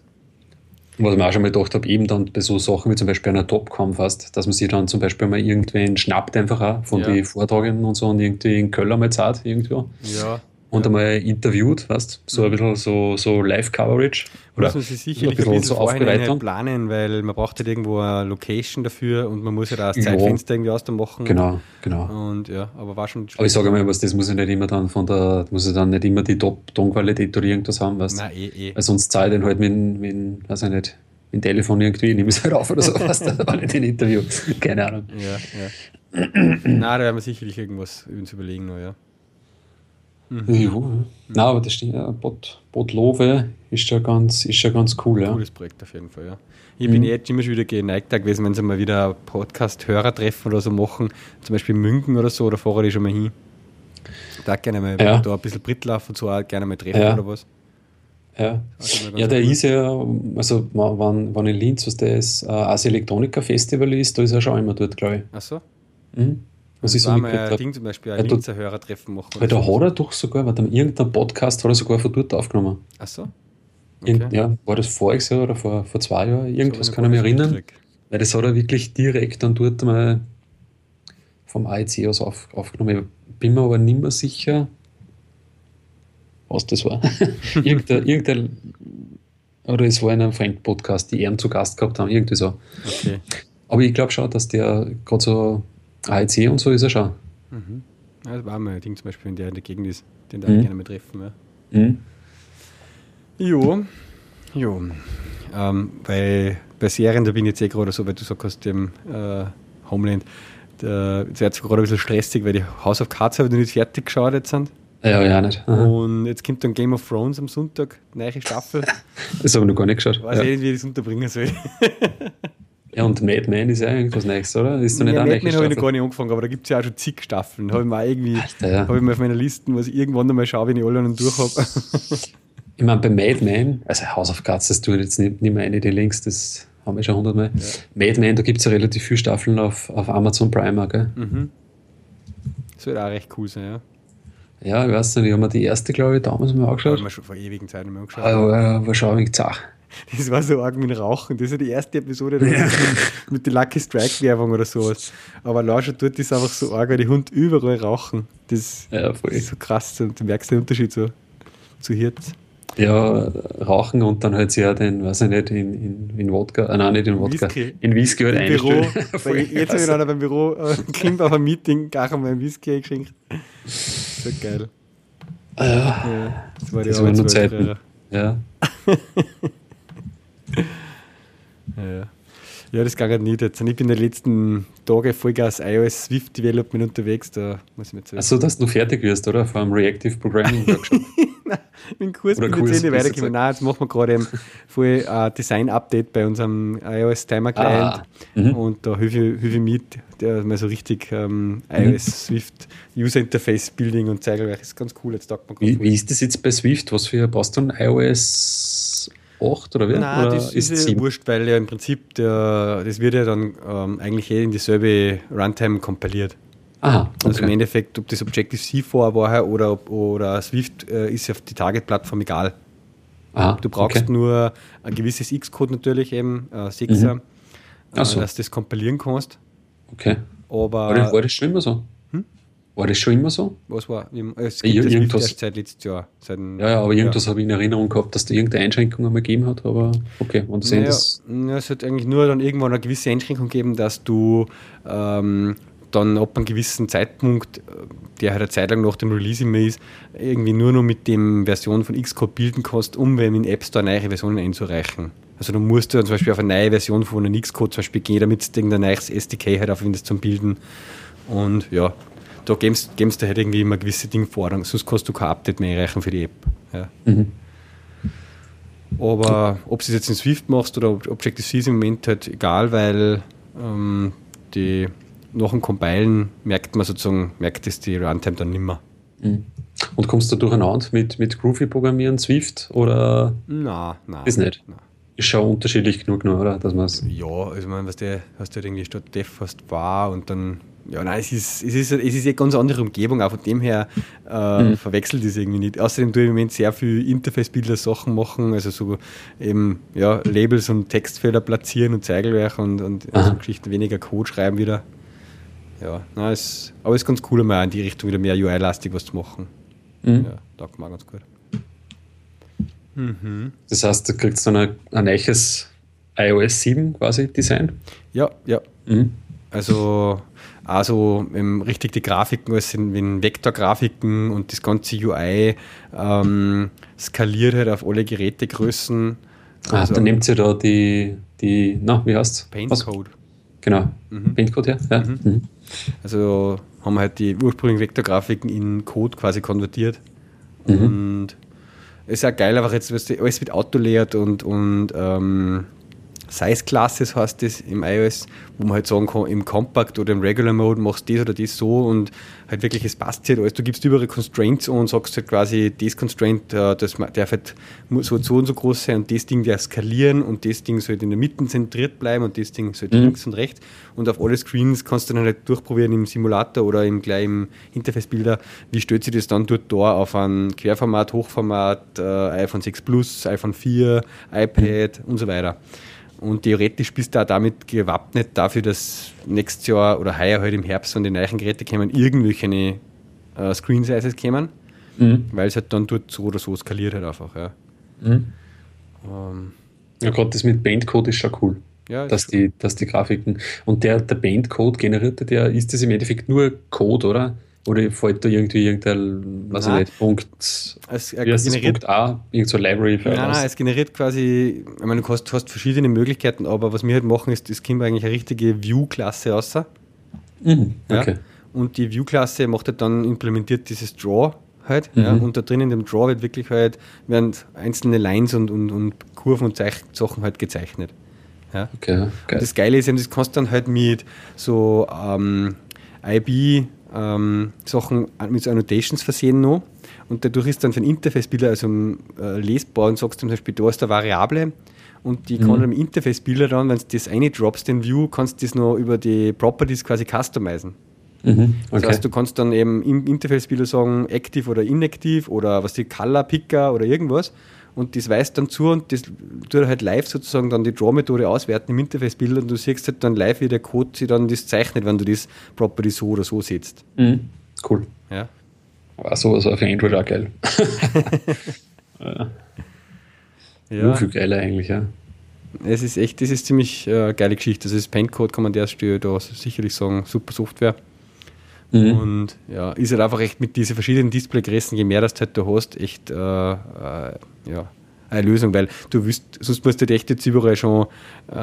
Was ich mir auch schon mal gedacht habe, eben dann bei so Sachen wie zum Beispiel einer Topcom fast, dass man sich dann zum Beispiel mal irgendwen schnappt einfach auch von ja. den Vortragenden und so und irgendwie in Köln mal zahlt irgendwo. Ja, und einmal interviewt, weißt so ein bisschen so, so Live-Coverage. Oder muss man sich sicherlich ein bisschen, so Aufbereitung. planen, weil man braucht halt irgendwo eine Location dafür und man muss ja da das Zeitfenster irgendwie aus da machen. Genau, genau. Und ja, aber war schon. Aber ich sage mal, was, das muss ja nicht immer dann von der, muss ja dann nicht immer die Top-Tonqualität oder irgendwas haben, weißt Nein, eh, eh. Weil sonst zahle ich dann halt mit, mit, weiß ich nicht, mit dem Telefon irgendwie, nehme ich es halt auf oder so, weißt du, war nicht ein Interview. Keine Ahnung. Ja, ja. Nein, da werden wir sicherlich irgendwas uns überlegen, noch, ja. Mhm. Ja, Nein, aber das stimmt, ja, Bot, Botlove ist ja ganz, ist ja ganz cool. Ja. Cooles Projekt auf jeden Fall, ja. Ich mhm. bin jetzt immer schon wieder geneigt gewesen, wenn sie mal wieder Podcast-Hörer-Treffen oder so machen, zum Beispiel München oder so, da fahre ich schon mal hin. Da gerne mal ja. da ein bisschen Brittlauf und so auch gerne mal treffen ja. oder was. Ja, ja der cool. ist ja, also wenn, wenn in Linz, was das äh, Asi Elektronika Festival ist, da ist er schon immer dort, glaube ich. Ach so? Mhm. Was ich so mal ein Ding zum Beispiel, ein Linzer Hörertreffen machen. Weil da hat er doch sogar, weil dann irgendein Podcast hat er sogar von dort aufgenommen. Ach so? Okay. In, ja, war das voriges Jahr oder vor, vor zwei Jahren? Irgendwas kann ich mich erinnern. Weil das hat er wirklich direkt dann dort mal vom AEC aus auf, aufgenommen. Ich bin mir aber nicht mehr sicher, was das war. irgendein, irgendein, oder es war in einem Fremd-Podcast, die Ehren zu Gast gehabt haben, irgendwie so. Okay. Aber ich glaube schon, dass der gerade so AEC und so ist er schon. Mhm. Das war mal ein Ding zum Beispiel, wenn der in der Gegend ist, den darf mhm. ich gerne mal treffen. Ja. Mhm. Jo, jo. Ähm, bei, bei Serien, da bin ich jetzt eh gerade so, weil du sagst, aus dem äh, Homeland, da, jetzt wird es gerade ein bisschen stressig, weil die House of Cards habe ich noch nicht fertig geschaut jetzt sind. Ja, ja, nicht. Aha. Und jetzt kommt dann Game of Thrones am Sonntag, neue Staffel. das habe ich noch gar nicht geschaut. Weiß ja. nicht, wie ich das unterbringen soll. ja, und Mad Men ist ja irgendwas Neues, oder? Ist da nicht ja, Mad Men habe ich noch gar nicht angefangen, aber da gibt es ja auch schon zig Staffeln. Habe ich mal irgendwie, ja. habe ich mal auf meiner Liste, was ich irgendwann einmal schaue, wenn ich alle noch durch habe. ich meine, bei Mad Men, also House of Cards, das tue ich jetzt nicht, nicht mehr eine, die Links, das haben wir schon hundertmal. Ja. Mad Men, da gibt es ja relativ viele Staffeln auf, auf Amazon Prime, gell? Mhm. Das wird auch recht cool sein, ja. Ja, ich weiß nicht, ich habe mir die erste, glaube ich, damals mal angeschaut. Haben wir schon vor ewigen Zeiten mal angeschaut. Aber äh, war schon ein zach. Das war so arg mit Rauchen. Das ist ja die erste Episode ja. mit, mit der Lucky Strike-Werbung oder sowas. Aber schon dort ist einfach so arg, weil die Hunde überall rauchen. Das ja, ist so krass. Und du merkst den Unterschied so zu Hirts. Ja, rauchen und dann halt sie ja den, weiß ich nicht, in, in, in Wodka, äh, nein, nicht in Wodka, Whisky. in Whisky halt einstellen. Büro, jetzt habe ich einer beim Büro, äh, auf einem Meeting, gar einmal ein Whisky eingeschenkt. So geil. Ah, ja. ja. Das war die das waren nur Zeiten. Ja. ja. Ja, das geht nicht jetzt. Ich bin in den letzten Tagen Vollgas iOS Swift Development unterwegs, da muss ich mir. Achso, dass du fertig wirst, oder? Vor einem Reactive Programming Workshop. Nein, im Kurs oder bin ich nicht weitergekommen. Nein, jetzt machen wir gerade ein voll uh, Design-Update bei unserem iOS Timer Client. Ah, und da hilfe ich mit, der mal so richtig um, ähm, iOS mhm. Swift User Interface Building und zeigen, das ist ganz cool. Jetzt taugt man wie, wie ist das jetzt bei Swift? Was für brauchst du iOS 8 oder wie? Nein, oder das ist, ist ja wurscht, weil ja im Prinzip der, das wird ja dann ähm, eigentlich eh in dieselbe Runtime kompiliert. Aha, okay. Also im Endeffekt, ob das Objective-C vorher war oder, oder Swift, äh, ist auf die Target-Plattform egal. Aha, du brauchst okay. nur ein gewisses X-Code natürlich eben, äh, 6er, mhm. äh, so. dass du das kompilieren kannst. Okay. Aber war das schon immer so? War das schon immer so? Was war? Es gibt ja, irgendwas, seit letztes Jahr. Seit ja, ja, aber irgendwas ja. habe ich in Erinnerung gehabt, dass da irgendeine Einschränkung einmal gegeben hat, aber okay, und naja, das. Ja, es hat eigentlich nur dann irgendwann eine gewisse Einschränkung gegeben, dass du ähm, dann ab einem gewissen Zeitpunkt, der halt eine Zeit lang nach dem Release immer ist, irgendwie nur noch mit dem Version von Xcode bilden kannst, um in App Store neue Versionen einzureichen. Also du musst dann zum Beispiel auf eine neue Version von einem Xcode zum Beispiel gehen, damit du irgendein neues SDK halt aufwendest zum Bilden. Und ja, da gibst du halt irgendwie immer gewisse Dinge Vorrang, sonst kannst du kein Update mehr erreichen für die App. Ja. Mhm. Aber ob du es jetzt in Swift machst oder Objective-C ist im Moment halt egal, weil ähm, die nach dem Compilen merkt man sozusagen, merkt es die Runtime dann nimmer. Mhm. Und kommst du durcheinander mit, mit Groovy-Programmieren, Swift oder? Nein, nein. Ist nicht. Nein. Ist schon unterschiedlich genug, oder? Dass ja, also man, was du hast halt irgendwie statt Def hast war und dann ja, nein, es ist, es ist, es ist eine ganz andere Umgebung, auch von dem her äh, mhm. verwechselt es irgendwie nicht. Außerdem tue ich im Moment sehr viel Interface-Bilder Sachen machen, also so eben ja, Labels und Textfelder platzieren und Zeigelwerk und, und so Geschichten, weniger Code schreiben wieder. Ja, nein, es, aber es ist ganz cool, mal in die Richtung wieder mehr UI-lastig was zu machen. Mhm. Ja, taugt mir ganz gut. Mhm. Das heißt, du kriegst dann ein, ein neues iOS 7 quasi Design? Ja, ja. Mhm. Also also ähm, richtig die Grafiken, es sind wenn Vektorgrafiken und das ganze UI ähm, skaliert halt auf alle Gerätegrößen. Ah, also, dann nimmt sie da die, die na, wie heißt Paintcode. Genau, mhm. Paintcode, ja. ja. Mhm. Mhm. Also haben wir halt die ursprünglichen Vektorgrafiken in Code quasi konvertiert. Mhm. Und es ist ja geil, einfach jetzt, weißt du, alles mit Auto leert und, und ähm, Size Classes heißt das im iOS, wo man halt sagen kann, im Compact oder im Regular Mode machst du das oder das so und halt wirklich, es passt halt alles. Du gibst überall Constraints und sagst halt quasi, das Constraint, äh, das darf halt so, so und so groß sein und das Ding darf skalieren und das Ding soll in der Mitte zentriert bleiben und das Ding soll mhm. links und rechts und auf alle Screens kannst du dann halt durchprobieren im Simulator oder im gleichen Interface-Bilder, wie stellt sich das dann dort da auf ein Querformat, Hochformat, äh, iPhone 6 Plus, iPhone 4, iPad mhm. und so weiter. Und theoretisch bist du auch damit gewappnet dafür, dass nächstes Jahr oder heuer halt im Herbst, wenn die neuen Geräte kommen, irgendwelche äh, Screen Sizes kommen, mhm. weil es halt dann dort so oder so skaliert halt einfach. Ja, mhm. ähm, ja gerade das mit Bandcode ist schon cool. Ja, dass, die, dass die Grafiken. Und der, der Bandcode generierte, der ist das im Endeffekt nur Code, oder? Oder fällt da irgendwie irgendein, was ich nicht, Punkt, es, äh, generiert, Punkt A, irgendeine so Library für Nein, nein, es generiert quasi, ich meine, du hast, hast, verschiedene Möglichkeiten, aber was wir halt machen, ist, das kommt eigentlich eine richtige View-Klasse raus. Mhm, okay. Ja? Und die View-Klasse macht halt dann, implementiert dieses Draw halt, mhm. ja, und da drin in dem Draw wird wirklich halt, werden einzelne Lines und, und, und Kurven und Zeich Sachen halt gezeichnet. Ja. Okay, geil. Und das Geile ist, das kannst du dann halt mit so ähm, IB ähm, Sachen mit so Annotations versehen noch. Und dadurch ist dann für ein Interface-Bilder also äh, lesbar und sagst zum Beispiel, da ist eine Variable und die mhm. kann im Interface-Bilder dann, wenn du das eine droppst, den View, kannst du das noch über die Properties quasi customizen. Mhm, okay. Das heißt, du kannst dann eben im Interface-Bilder sagen, active oder inactive oder was die Color Picker oder irgendwas und das weist dann zu und das tut halt live sozusagen dann die Draw-Methode auswerten im Interface-Bild und du siehst halt dann live, wie der Code sich dann das zeichnet, wenn du das Property so oder so setzt. Mhm. Cool. Ja. War sowas auf Android auch geil. ja. ja. Viel geiler eigentlich, ja. Es ist echt, das ist ziemlich äh, geile Geschichte. Also das Paintcode kann man der Stelle da sicherlich sagen, super Software. Mhm. Und ja, ist halt einfach echt mit diesen verschiedenen Displaygrößen, je mehr das halt du hast, echt äh, äh, ja, eine Lösung, weil du wirst, sonst musst du echt jetzt überall schon äh,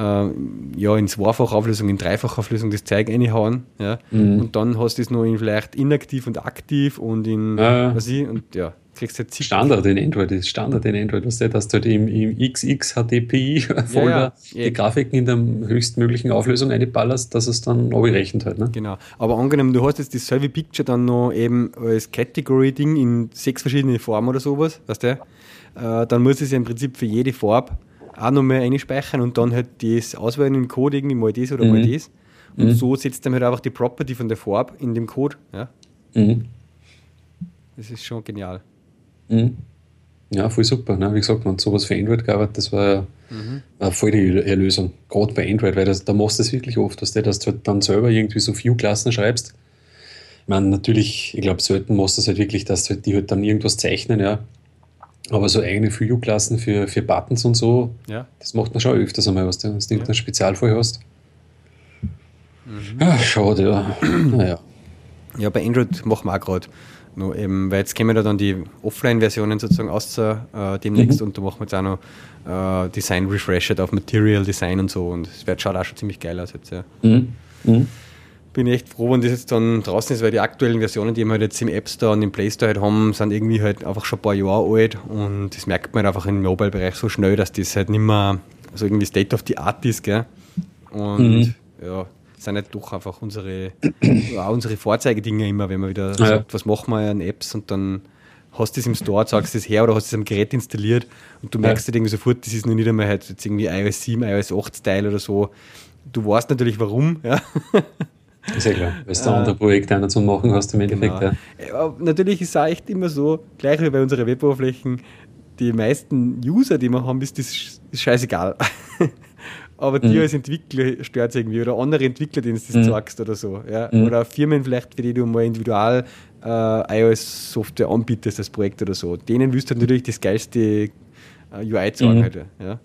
ja, in Zweifachauflösung, in Dreifachauflösung das Zeug reinhauen. Ja? Mhm. Und dann hast du es noch in vielleicht inaktiv und aktiv und in ja. was ich, und ja, kriegst du jetzt Standard in Android ist Standard in Android, was du, dass du halt im, im XX HDPI Folder ja, ja. die Grafiken in der höchstmöglichen Auflösung einballerst, dass es dann rechnet halt. Ne? Genau. Aber angenommen, du hast jetzt dasselbe Picture dann noch eben als Category-Ding in sechs verschiedene Farben oder sowas, weißt du? Äh, dann muss es ja im Prinzip für jede Farbe auch noch mehr einspeichern und dann halt das auswählen im Code irgendwie mal das oder mhm. mal das. Und mhm. so setzt dann halt einfach die Property von der Farbe in dem Code. Ja? Mhm. Das ist schon genial. Mhm. Ja, voll super. Ne? Wie gesagt, wenn sowas für Android gearbeitet, das war mhm. war voll die Erlösung. Gerade bei Android, weil das, da machst du es wirklich oft, dass du, dass du halt dann selber irgendwie so View-Klassen schreibst. Ich meine, natürlich, ich glaube, selten machst du es halt wirklich, dass halt die halt dann irgendwas zeichnen, ja. Aber so eigene View-Klassen für, für Buttons und so, ja. das macht man schon öfters einmal, was du, dass du ja. irgendeinen Spezialfall hast. Mhm. Ja, schade, ja. naja. Ja, bei Android machen wir auch gerade. Noch eben, weil jetzt kommen da dann die Offline-Versionen sozusagen aus äh, demnächst mhm. und da machen wir jetzt auch noch äh, Design Refreshed auf Material Design und so und es wird schaut auch schon ziemlich geil aus jetzt, ja. Mhm. Mhm. Bin echt froh, wenn das jetzt dann draußen ist, weil die aktuellen Versionen, die wir halt jetzt im App Store und im Play Store halt haben, sind irgendwie halt einfach schon ein paar Jahre alt und das merkt man halt einfach im Mobile-Bereich so schnell, dass das halt nicht mehr so irgendwie State of the Art ist, gell? Und mhm. ja, sind halt doch einfach unsere, auch unsere Vorzeigedinger immer, wenn man wieder ja. sagt, was machen wir an Apps und dann hast du es im Store, sagst es her oder hast es am Gerät installiert und du merkst ja. halt irgendwie sofort, das ist noch nicht einmal halt jetzt irgendwie iOS 7, iOS 8 Style oder so. Du weißt natürlich warum, ja. Ist ja klar, weil du da andere Projekte einer zu machen hast im Endeffekt. Genau. Ja. Natürlich ist es auch echt immer so, gleich wie bei unseren Weboberflächen, die meisten User, die wir haben, ist das scheißegal. aber mhm. dir als Entwickler stört es irgendwie oder andere Entwickler, denen du das mhm. sagst oder so. Ja? Mhm. Oder Firmen vielleicht, für die du mal individual äh, iOS-Software anbietest als Projekt oder so. Denen wirst du natürlich das geilste äh, UI zeigen. Mhm. Halt, ja?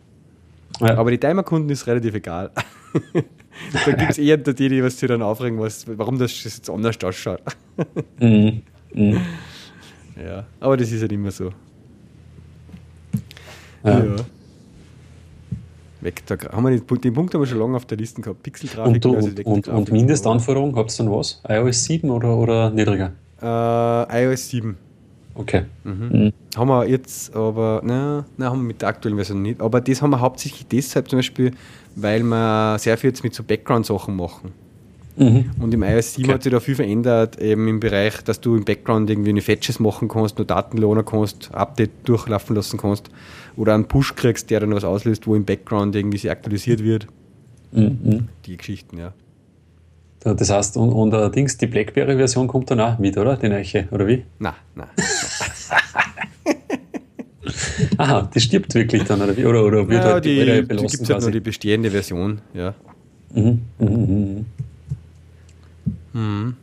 ja? Aber die Timer-Kunden ist relativ egal. da gibt es eher die, die was sie dann aufregen, was, warum das jetzt anders ausschaut. mhm. Mhm. Ja, aber das ist halt immer so. ja. ja weg. Da haben wir den, den Punkt haben wir schon lange auf der Liste gehabt. Pixelgrafik. Und, also und, und, Mindestanforderungen, habt ihr dann was? iOS 7 oder, oder niedriger? Uh, iOS 7. Okay. Mhm. Mhm. Haben wir jetzt aber, nein, nein, haben wir mit der aktuellen Version nicht. Aber das haben wir hauptsächlich deshalb zum Beispiel, weil wir sehr viel jetzt mit so Background-Sachen machen. Mhm. Und im iOS 7 okay. hat sich da viel verändert, eben im Bereich, dass du im Background irgendwie eine Fetches machen kannst, nur Daten lohnen kannst, Update durchlaufen lassen kannst oder einen Push kriegst, der dann was auslöst, wo im Background irgendwie sie aktualisiert wird. Mhm. Die Geschichten, ja. Das heißt, und, und allerdings die Blackberry-Version kommt dann auch mit, oder? Die neue, oder wie? Nein, nein. Aha, die stirbt wirklich dann, oder? Oder, oder wird ja, halt die, die, die gibt halt nur die bestehende Version, ja. Mhm, mhm, mhm. Mhm.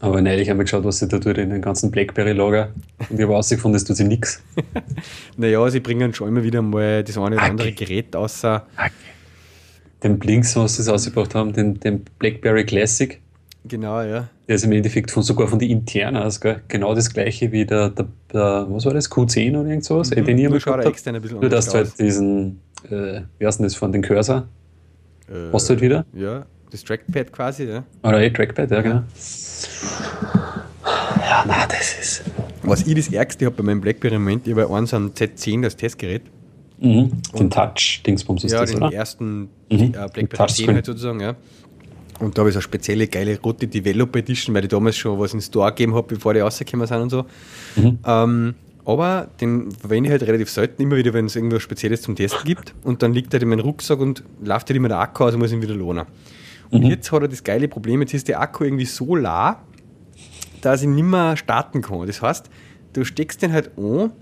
Aber neulich haben wir geschaut, was sie da tut in den ganzen Blackberry-Lager und ich habe herausgefunden, es tut sie nichts. naja, sie bringen schon immer wieder mal das eine oder okay. andere Gerät außer. Okay. Den Blinks, was sie ausgebracht haben, den, den Blackberry Classic. Genau, ja. Der ist im Endeffekt von, sogar von den internen aus, gell? genau das gleiche wie der, der, der, was war das, Q10 oder irgend sowas, mhm, den ich nur schaut extern ein bisschen Nur, dass du halt diesen, äh, wie heißt denn das, von den Cursor, äh, hast du halt wieder? Ja, das Trackpad quasi, ja. Oder eh Trackpad, ja, genau. Ja, nein, das ist. Was ich das Ärgste habe bei meinem Blackberry im Moment, ich habe eins am Z10, das Testgerät. Mhm. Den Touch-Dingsbums ist ja, das, den oder? ersten mhm. äh, Blackberry 10 halt sozusagen, ja. Und da habe ich so eine spezielle geile rote Developer Edition, weil ich damals schon was in Store gegeben habe, bevor die rausgekommen sind und so. Mhm. Ähm, aber den verwende ich halt relativ selten, immer wieder, wenn es irgendwas Spezielles zum Testen gibt. Und dann liegt er in meinem Rucksack und läuft halt immer der Akku aus und muss ihn wieder lohnen. Und mhm. jetzt hat er das geile Problem, jetzt ist der Akku irgendwie so la, dass ich nicht mehr starten kann. Das heißt, du steckst den halt an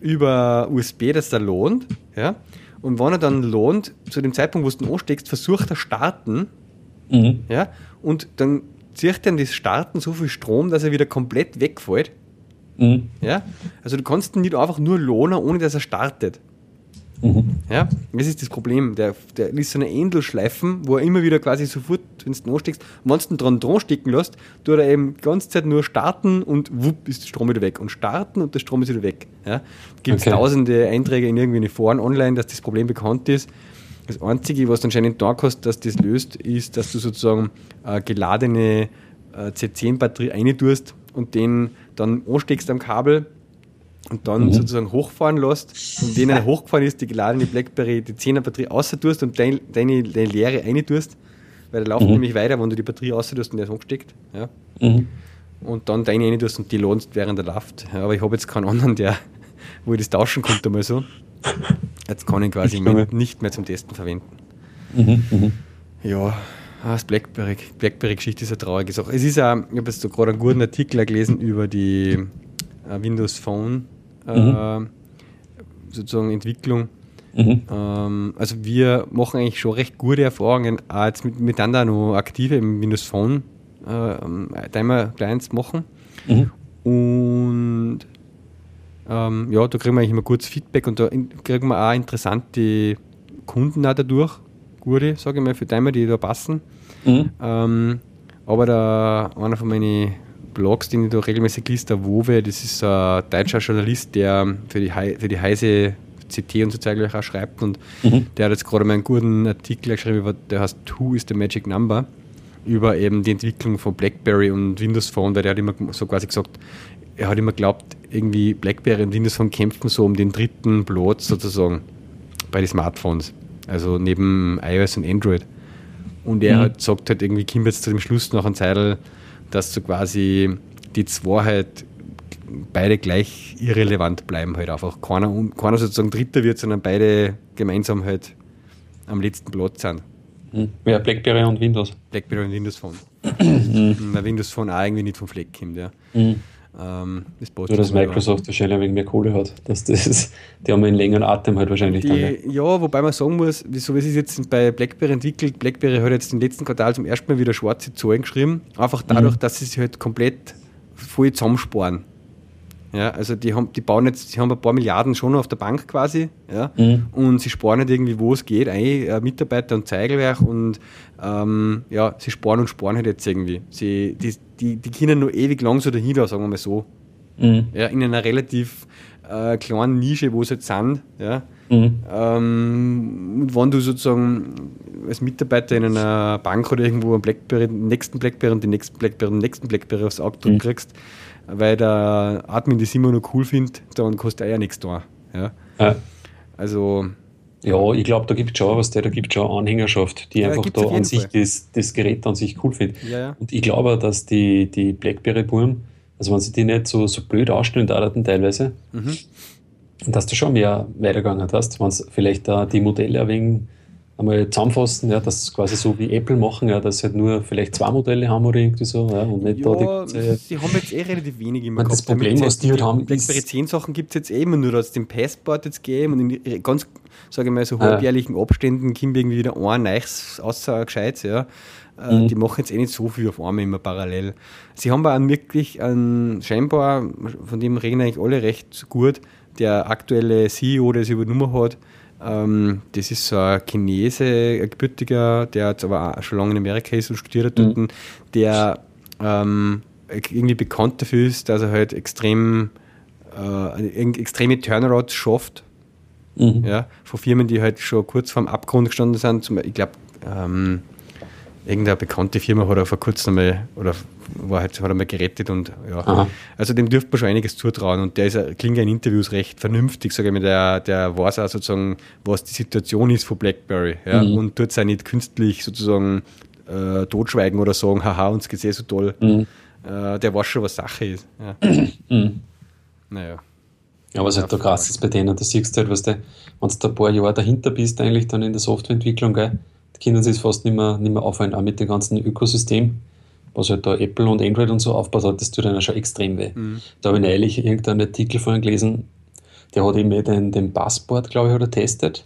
über USB, dass der lohnt. Ja? Und wenn er dann lohnt, zu dem Zeitpunkt, wo du den ansteckst, versucht er starten. Mhm. Ja? Und dann zieht dann das Starten so viel Strom, dass er wieder komplett wegfällt. Mhm. Ja? Also du kannst ihn nicht einfach nur lohnen, ohne dass er startet. Mhm. Ja, das ist das Problem. Der, der ist so eine Endlosschleifen, wo er immer wieder quasi sofort, wenn du ansteckst, wenn du dran dran stecken lässt, tut er eben die ganze Zeit nur starten und wupp ist der Strom wieder weg. Und starten und der Strom ist wieder weg. Ja, Gibt es okay. tausende Einträge in irgendwelche Foren online, dass das Problem bekannt ist. Das Einzige, was du anscheinend da kostet, dass das löst, ist, dass du sozusagen äh, geladene äh, C10-Batterie reintust und den dann ansteckst am Kabel und dann mhm. sozusagen hochfahren lässt und wenn er hochgefahren ist, die geladene Blackberry, die 10er Batterie außer tust und deine, deine, deine leere eine tust, weil der läuft mhm. nämlich weiter, wenn du die Batterie außer tust und der ist angesteckt. Ja. Mhm. Und dann deine eine tust und die lohnst während der läuft. Ja, aber ich habe jetzt keinen anderen, der, wo ich das tauschen konnte mal so. Jetzt kann ich quasi ich nicht mehr zum Testen verwenden. Mhm, mhm. Ja, ah, das Blackberry, Blackberry-Geschichte ist eine traurige Sache. Es ist auch, ich habe jetzt so gerade einen guten Artikel gelesen über die äh, Windows Phone mhm. äh, sozusagen Entwicklung. Mhm. Ähm, also wir machen eigentlich schon recht gute Erfahrungen, auch jetzt mit, miteinander noch aktive im Windows Phone äh, Timer Clients machen. Mhm. Und ähm, ja, da kriegen wir eigentlich immer kurz Feedback und da kriegen wir auch interessante Kunden auch dadurch, gute, sage ich mal, für Timer, die da passen. Mhm. Ähm, aber da einer von meinen Blogs, den ich da regelmäßig liest, der Wowe, das ist ein deutscher Journalist, der für die, He für die Heise CT und so zeitgleich auch schreibt und mhm. der hat jetzt gerade mal einen guten Artikel geschrieben, der heißt Who is the Magic Number über eben die Entwicklung von BlackBerry und Windows Phone, weil der hat immer so quasi gesagt, er hat immer glaubt, irgendwie BlackBerry und Windows Phone kämpfen so um den dritten Platz sozusagen bei den Smartphones, also neben iOS und Android. Und er mhm. hat sagt halt irgendwie, kommt jetzt zu dem Schluss nach einem Zeitl, dass so quasi die zwei halt beide gleich irrelevant bleiben halt einfach. Keiner, keiner sozusagen Dritter wird, sondern beide gemeinsam halt am letzten Platz sind. Hm. Ja, Blackberry und Windows. Blackberry und Windows Phone. mhm. Weil Windows Phone auch irgendwie nicht vom Fleck kommt, ja. Mhm. Ähm, das Nur, dass Microsoft wahrscheinlich ein wenig mehr Kohle hat. Dass das, die haben einen längeren Atem halt wahrscheinlich. Die, dann, ja. ja, wobei man sagen muss, so wie es ist jetzt bei BlackBerry entwickelt, BlackBerry hat jetzt im letzten Quartal zum ersten Mal wieder schwarze Zahlen geschrieben. Einfach dadurch, mhm. dass sie sich halt komplett voll zusammensparen. Ja, also die, haben, die bauen jetzt, sie haben ein paar Milliarden schon auf der Bank quasi, ja, mhm. und sie sparen nicht irgendwie, wo es geht, ein äh, Mitarbeiter und Zeigelwerk und ähm, ja, sie sparen und sparen halt jetzt irgendwie. Sie, die, die, die können nur ewig lang so dahinter, sagen wir mal so. Mhm. Ja, in einer relativ äh, kleinen Nische, wo sie jetzt sind. Ja? Mhm. Ähm, wenn du sozusagen als Mitarbeiter in einer Bank oder irgendwo einen Blackberry, den nächsten Blackberry und den nächsten Blackberry und den nächsten Blackberry aufs Auge mhm. kriegst, weil der Admin das immer noch cool findet, dann kostet er ja nichts da. Ja? ja. Also. Ja, ich glaube, da gibt es schon was, da gibt es schon Anhängerschaft, die ja, einfach da an sich das, das, Gerät an sich cool findet. Ja. Und ich glaube, dass die, die Blackberry-Burm, also wenn sie die nicht so, so blöd ausstellen, dauerten teilweise, mhm. dass du schon mehr weitergegangen hast, wenn es vielleicht da die Modelle ein wenig einmal zusammenfassen, ja, dass quasi so wie Apple machen, ja, dass sie halt nur vielleicht zwei Modelle haben oder irgendwie so, ja, und nicht ja, da die, die, die haben jetzt eh relativ wenig immer gehabt. Das Problem, was die halt haben, BlackBerry 10 Sachen gibt es jetzt eh immer nur, dass es den Passport jetzt geben und in ganz, sage ich mal, so halbjährlichen Abständen kommt irgendwie wieder ein neues, außer gescheit, ja. Äh, mhm. Die machen jetzt eh nicht so viel auf einmal immer parallel. Sie haben aber wirklich einen, scheinbar, von dem reden eigentlich alle recht gut, der aktuelle CEO, der es übernommen hat, das ist so ein Chinese, ein gebürtiger, der jetzt aber auch schon lange in Amerika ist und studiert hat dort, mhm. der ähm, irgendwie bekannt dafür ist, dass er halt extrem äh, extreme Turnarounds schafft. Mhm. Ja, von Firmen, die halt schon kurz vorm Abgrund gestanden sind. Zum, ich glaube, ähm, irgendeine bekannte Firma hat er vor kurzem einmal, oder war halt, hat er mal gerettet und ja. Aha. Also dem dürfte man schon einiges zutrauen und der ist, klingt ja in Interviews recht vernünftig, sage ich mal, der, der weiß auch sozusagen, was die Situation ist von BlackBerry ja, mhm. und tut es auch nicht künstlich sozusagen äh, totschweigen oder sagen, haha, uns geht es eh so toll. Mhm. Äh, der weiß schon, was Sache ist. Ja. Mhm. Naja. Ja, was halt da krass ist bei denen, da siehst du halt, was du, wenn du da ein paar Jahre dahinter bist, eigentlich dann in der Softwareentwicklung, gell, die können sich fast nicht mehr, nicht mehr aufhören, auch mit dem ganzen Ökosystem was halt da Apple und Android und so aufbaut hat, das tut dann schon extrem weh. Mhm. Da habe ich neulich irgendeinen Artikel vorhin gelesen, der hat eben den, den Passport, glaube ich, hat er testet.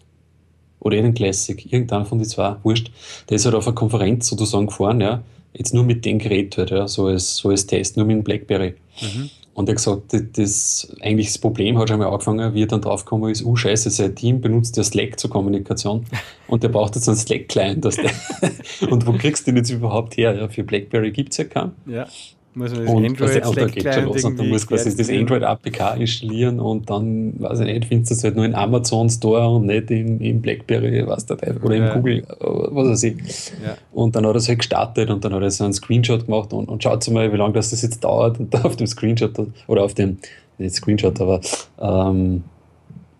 Oder eh den Classic, irgendeiner von den zwei, wurscht. Der ist halt auf einer Konferenz sozusagen gefahren, ja. Jetzt nur mit dem Gerät halt, ja, so als, so als Test, nur mit dem Blackberry. Mhm. Und er hat gesagt, das, eigentlich das Problem hat schon mal angefangen, wie er dann draufgekommen ist, oh scheiße, sein Team benutzt ja Slack zur Kommunikation und der braucht jetzt einen Slack-Client. und wo kriegst du den jetzt überhaupt her? Ja, für BlackBerry gibt es ja keinen. Ja. Muss man das und, Android also, Slack geht schon los und dann muss quasi das Android APK installieren und dann, weiß ich nicht, findest du es halt nur in Amazon Store und nicht in, in Blackberry, was Teufel, oder ja. in Google, was weiß ich. Ja. Und dann hat er es halt gestartet und dann hat er so einen Screenshot gemacht und, und schaut mal, wie lange das, das jetzt dauert und da auf dem Screenshot oder auf dem, nicht Screenshot, aber ähm,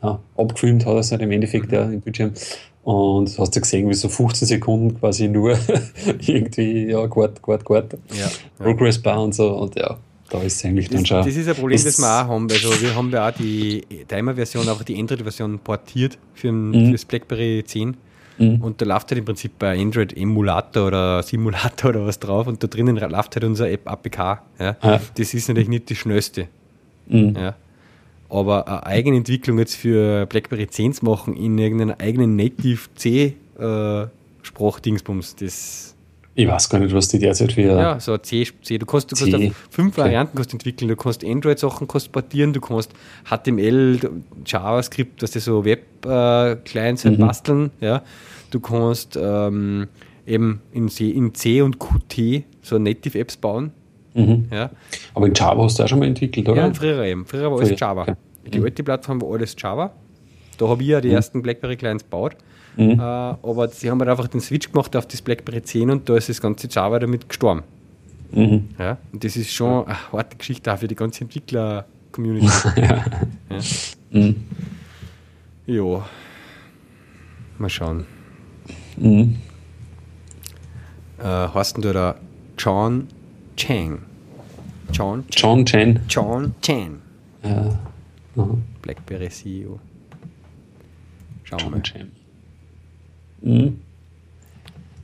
ja, abgefilmt hat er es halt im Endeffekt ja, im Bildschirm und hast du gesehen, wie so 15 Sekunden quasi nur irgendwie, ja, Quart, Quart, Quart, ja, Progress Bar und so. Und ja, da ist es eigentlich das, dann schon. Das ist ein Problem, das wir auch haben. Also wir haben ja auch die Timer-Version, auch die Android-Version portiert für, mhm. das BlackBerry 10. Mhm. Und da läuft halt im Prinzip bei Android Emulator oder Simulator oder was drauf und da drinnen läuft halt unser App APK. Ja? ja. Das ist natürlich nicht die schnellste. Mhm. Ja? Aber eine Eigenentwicklung jetzt für BlackBerry 10 zu machen in irgendeiner eigenen Native C äh, Sprachdingsbums, das. Ich weiß gar nicht, was die derzeit für. Ja, so C, C. Du kannst, du kannst C. fünf Varianten kannst entwickeln. Du kannst Android-Sachen portieren, du kannst HTML, JavaScript, dass die so Web-Clients äh, mhm. basteln. Ja. Du kannst ähm, eben in C, in C und Qt so Native-Apps bauen. Mhm. Ja. Aber in Java hast du auch schon mal entwickelt, oder? Ja, früher eben. Früher war alles Java. Okay. Die mhm. alte Plattform war alles Java. Da habe ich ja die mhm. ersten BlackBerry Clients gebaut. Mhm. Äh, aber sie haben halt einfach den Switch gemacht auf das BlackBerry 10 und da ist das ganze Java damit gestorben. Mhm. Ja, und das ist schon eine harte Geschichte auch für die ganze Entwickler-Community. ja. Ja. Mhm. ja. Mal schauen. Mhm. Äh, heißt denn du da John Chang. John Chen. John Chen. John Chen. Ja. Mhm. BlackBerry CEO. Schauen wir mal. Chen. Mhm.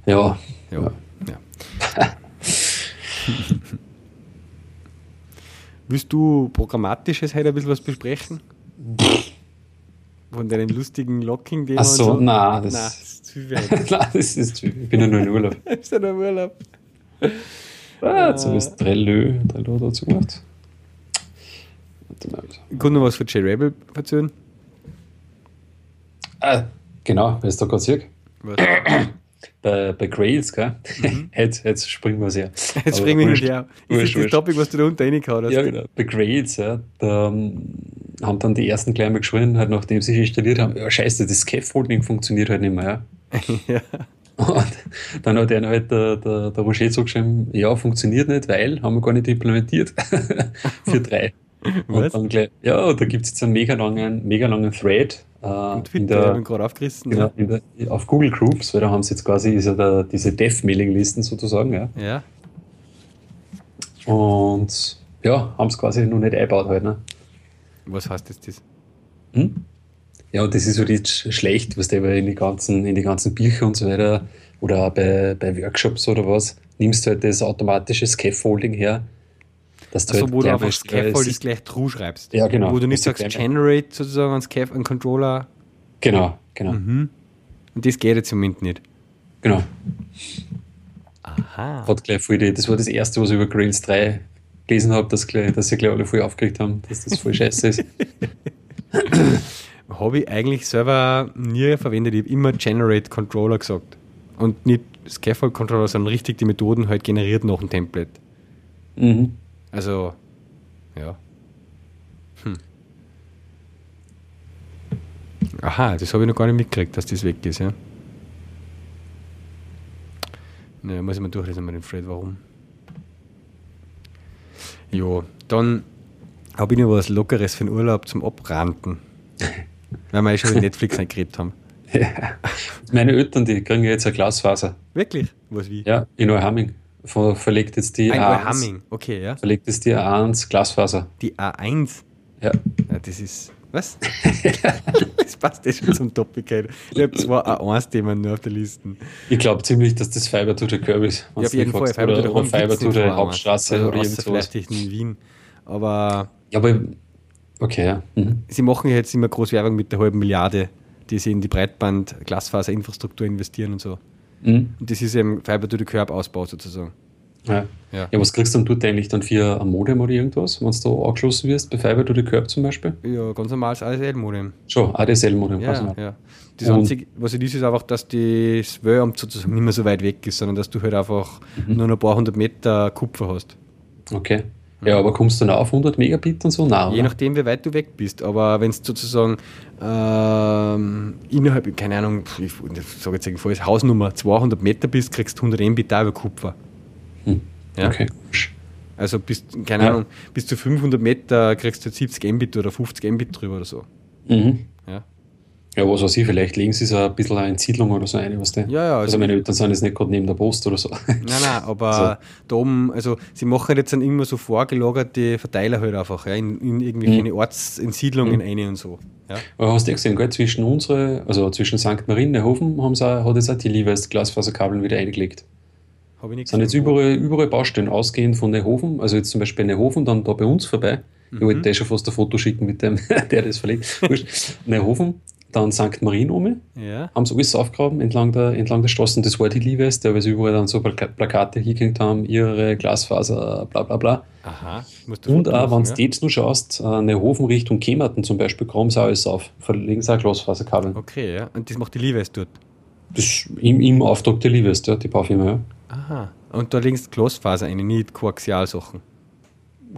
Ja. Ja. ja. ja. Willst du Programmatisches heute ein bisschen was besprechen? Von deinen lustigen locking Ach so, so? nein, das, nein, das ist zu viel. nein, das ist zu viel. Ich bin ja nur in Urlaub. ich bin ja nur im Urlaub. Ah, jetzt habe ich Trello, Trello dazu gemacht. Ich kann noch was von J-Rebel erzählen. Ah, genau, weißt du gerade siehst? bei, bei Grails, gell? Mhm. jetzt, jetzt springen wir sehr. Jetzt springen wir her. Ist das das Topic, was du da unten reingehauen hast? Ja, genau. Bei Grails, ja, da, haben dann die ersten gleich mal geschrien, halt nachdem sie installiert haben, ja scheiße, das Scaffolding funktioniert halt nicht mehr. ja. Und dann hat er halt der, der, der Roger zugeschrieben, ja, funktioniert nicht, weil haben wir gar nicht implementiert für drei. Und dann gleich, ja, da gibt es jetzt einen mega langen, mega langen Thread. Äh, Twitter, in der, aufgerissen. Genau, ja. der, auf Google Groups, weil da haben sie jetzt quasi ist ja der, diese Dev-Mailing-Listen sozusagen. Ja. ja. Und ja, haben es quasi noch nicht eingebaut halt. Ne? Was heißt jetzt das? Hm? Ja, das ist so halt schlecht, was du in die ganzen, in die ganzen Bücher und so weiter oder auch bei, bei Workshops oder was, nimmst du halt das automatische Scaffolding her. Dass du also, halt wo du einfach Scaffold ist gleich true schreibst. Ja, genau. Wo du nicht sagst, generate sozusagen einen, Scaf einen Controller. Genau, genau. Mhm. Und das geht jetzt im Moment nicht. Genau. Aha. Hat gleich voll die, das war das erste, was ich über Grails 3 gelesen habe, dass, dass sie gleich alle voll aufgeregt haben, dass das voll scheiße ist. habe ich eigentlich selber nie verwendet. Ich habe immer Generate Controller gesagt. Und nicht Scaffold Controller, sondern richtig die Methoden halt generiert nach dem Template. Mhm. Also, ja. Hm. Aha, das habe ich noch gar nicht mitgekriegt, dass das weg ist, ja. Ne, muss ich mal durchlesen mal den Fred, warum. Ja, dann habe ich noch was Lockeres für den Urlaub zum Abranten. Weil wir ja schon mit Netflix eingeredet haben. Ja. Meine Eltern, die kriegen jetzt eine Glasfaser. Wirklich? Was wie? Ja, in Neuhamming. Ver verlegt jetzt die Ein A1. Neuhamming, okay, ja. Verlegt jetzt die A1 Glasfaser. Die A1? Ja. ja das ist. Was? das passt eh schon zum Topic. Ich habe zwei A1-Themen nur auf der Liste. Ich glaube ziemlich, dass das Fiber to the Curb ist. Ja, auf jeden Fall. Fiber oder, to the, oder Fiber to the Hauptstraße also oder irgendwas. Vielleicht in Wien. Aber. Ja, aber Okay, ja. Mhm. Sie machen ja jetzt immer groß Werbung mit der halben Milliarde, die sie in die Breitband-Glasfaserinfrastruktur investieren und so. Mhm. Und das ist eben Fiber to the Curb Ausbau sozusagen. Ja. ja. ja, was kriegst du dann dort eigentlich dann für ein Modem oder irgendwas, wenn du da angeschlossen wirst, bei Fiber to the Curb zum Beispiel? Ja, ganz normales ADSL-Modem. Schon, ADSL-Modem. Ja, also. ja. Das Einzige, was ich ist, ist einfach, dass das Weltamt sozusagen nicht mehr so weit weg ist, sondern dass du halt einfach mhm. nur ein paar hundert Meter Kupfer hast. Okay. Ja, aber kommst du dann auf 100 Megabit und so? Nein, Je nachdem, wie weit du weg bist. Aber wenn es sozusagen ähm, innerhalb, keine Ahnung, ich sage jetzt jedenfalls Hausnummer 200 Meter bist, kriegst du 100 Mbit über Kupfer. Hm. Ja? Okay. Also bis, keine ja. Ahnung, bis zu 500 Meter kriegst du 70 Mbit oder 50 Mbit drüber oder so. Mhm. Ja. Ja, was weiß ich, vielleicht legen sie es ein bisschen eine Siedlung oder so ein, was der. Ja, ja. Also, also meine Eltern sind jetzt nicht gerade neben der Post oder so. Nein, nein, aber also. da oben, also sie machen jetzt dann immer so vorgelagerte Verteiler halt einfach, ja, in, in irgendwelche mhm. Orts, in Siedlungen mhm. ein und so. Ja. Aber hast du gesehen, gell, zwischen unsere, also zwischen St. Marien, Neuhofen, haben sie auch, hat jetzt auch die Levi's Glasfaserkabel wieder eingelegt. Habe ich nicht sind jetzt überall, überall Baustellen ausgehend von Neuhofen, also jetzt zum Beispiel Neuhofen, dann da bei uns vorbei. Mhm. Ich wollte dir schon fast ein Foto schicken mit dem, der das verlegt. Neuhofen, dann St. Marien um. Ja. Haben sie alles aufgegraben entlang der, entlang der Straßen. Das war die Liebes, weil sie überall dann so Plakate hingehängt haben, ihre Glasfaser, bla bla bla. Aha. Und auch, wenn du ja? jetzt noch schaust, eine Hofen Richtung Kemerten zum Beispiel, graben sie alles auf. Verlegen sie auch Glasfaserkabel. Okay, ja. Und das macht die Liebes dort? Das im, im Auftrag der Liebes, ja, die Baufirma, ja. Aha. Und da legen sie Glasfaser ein, nicht Koaxialsachen.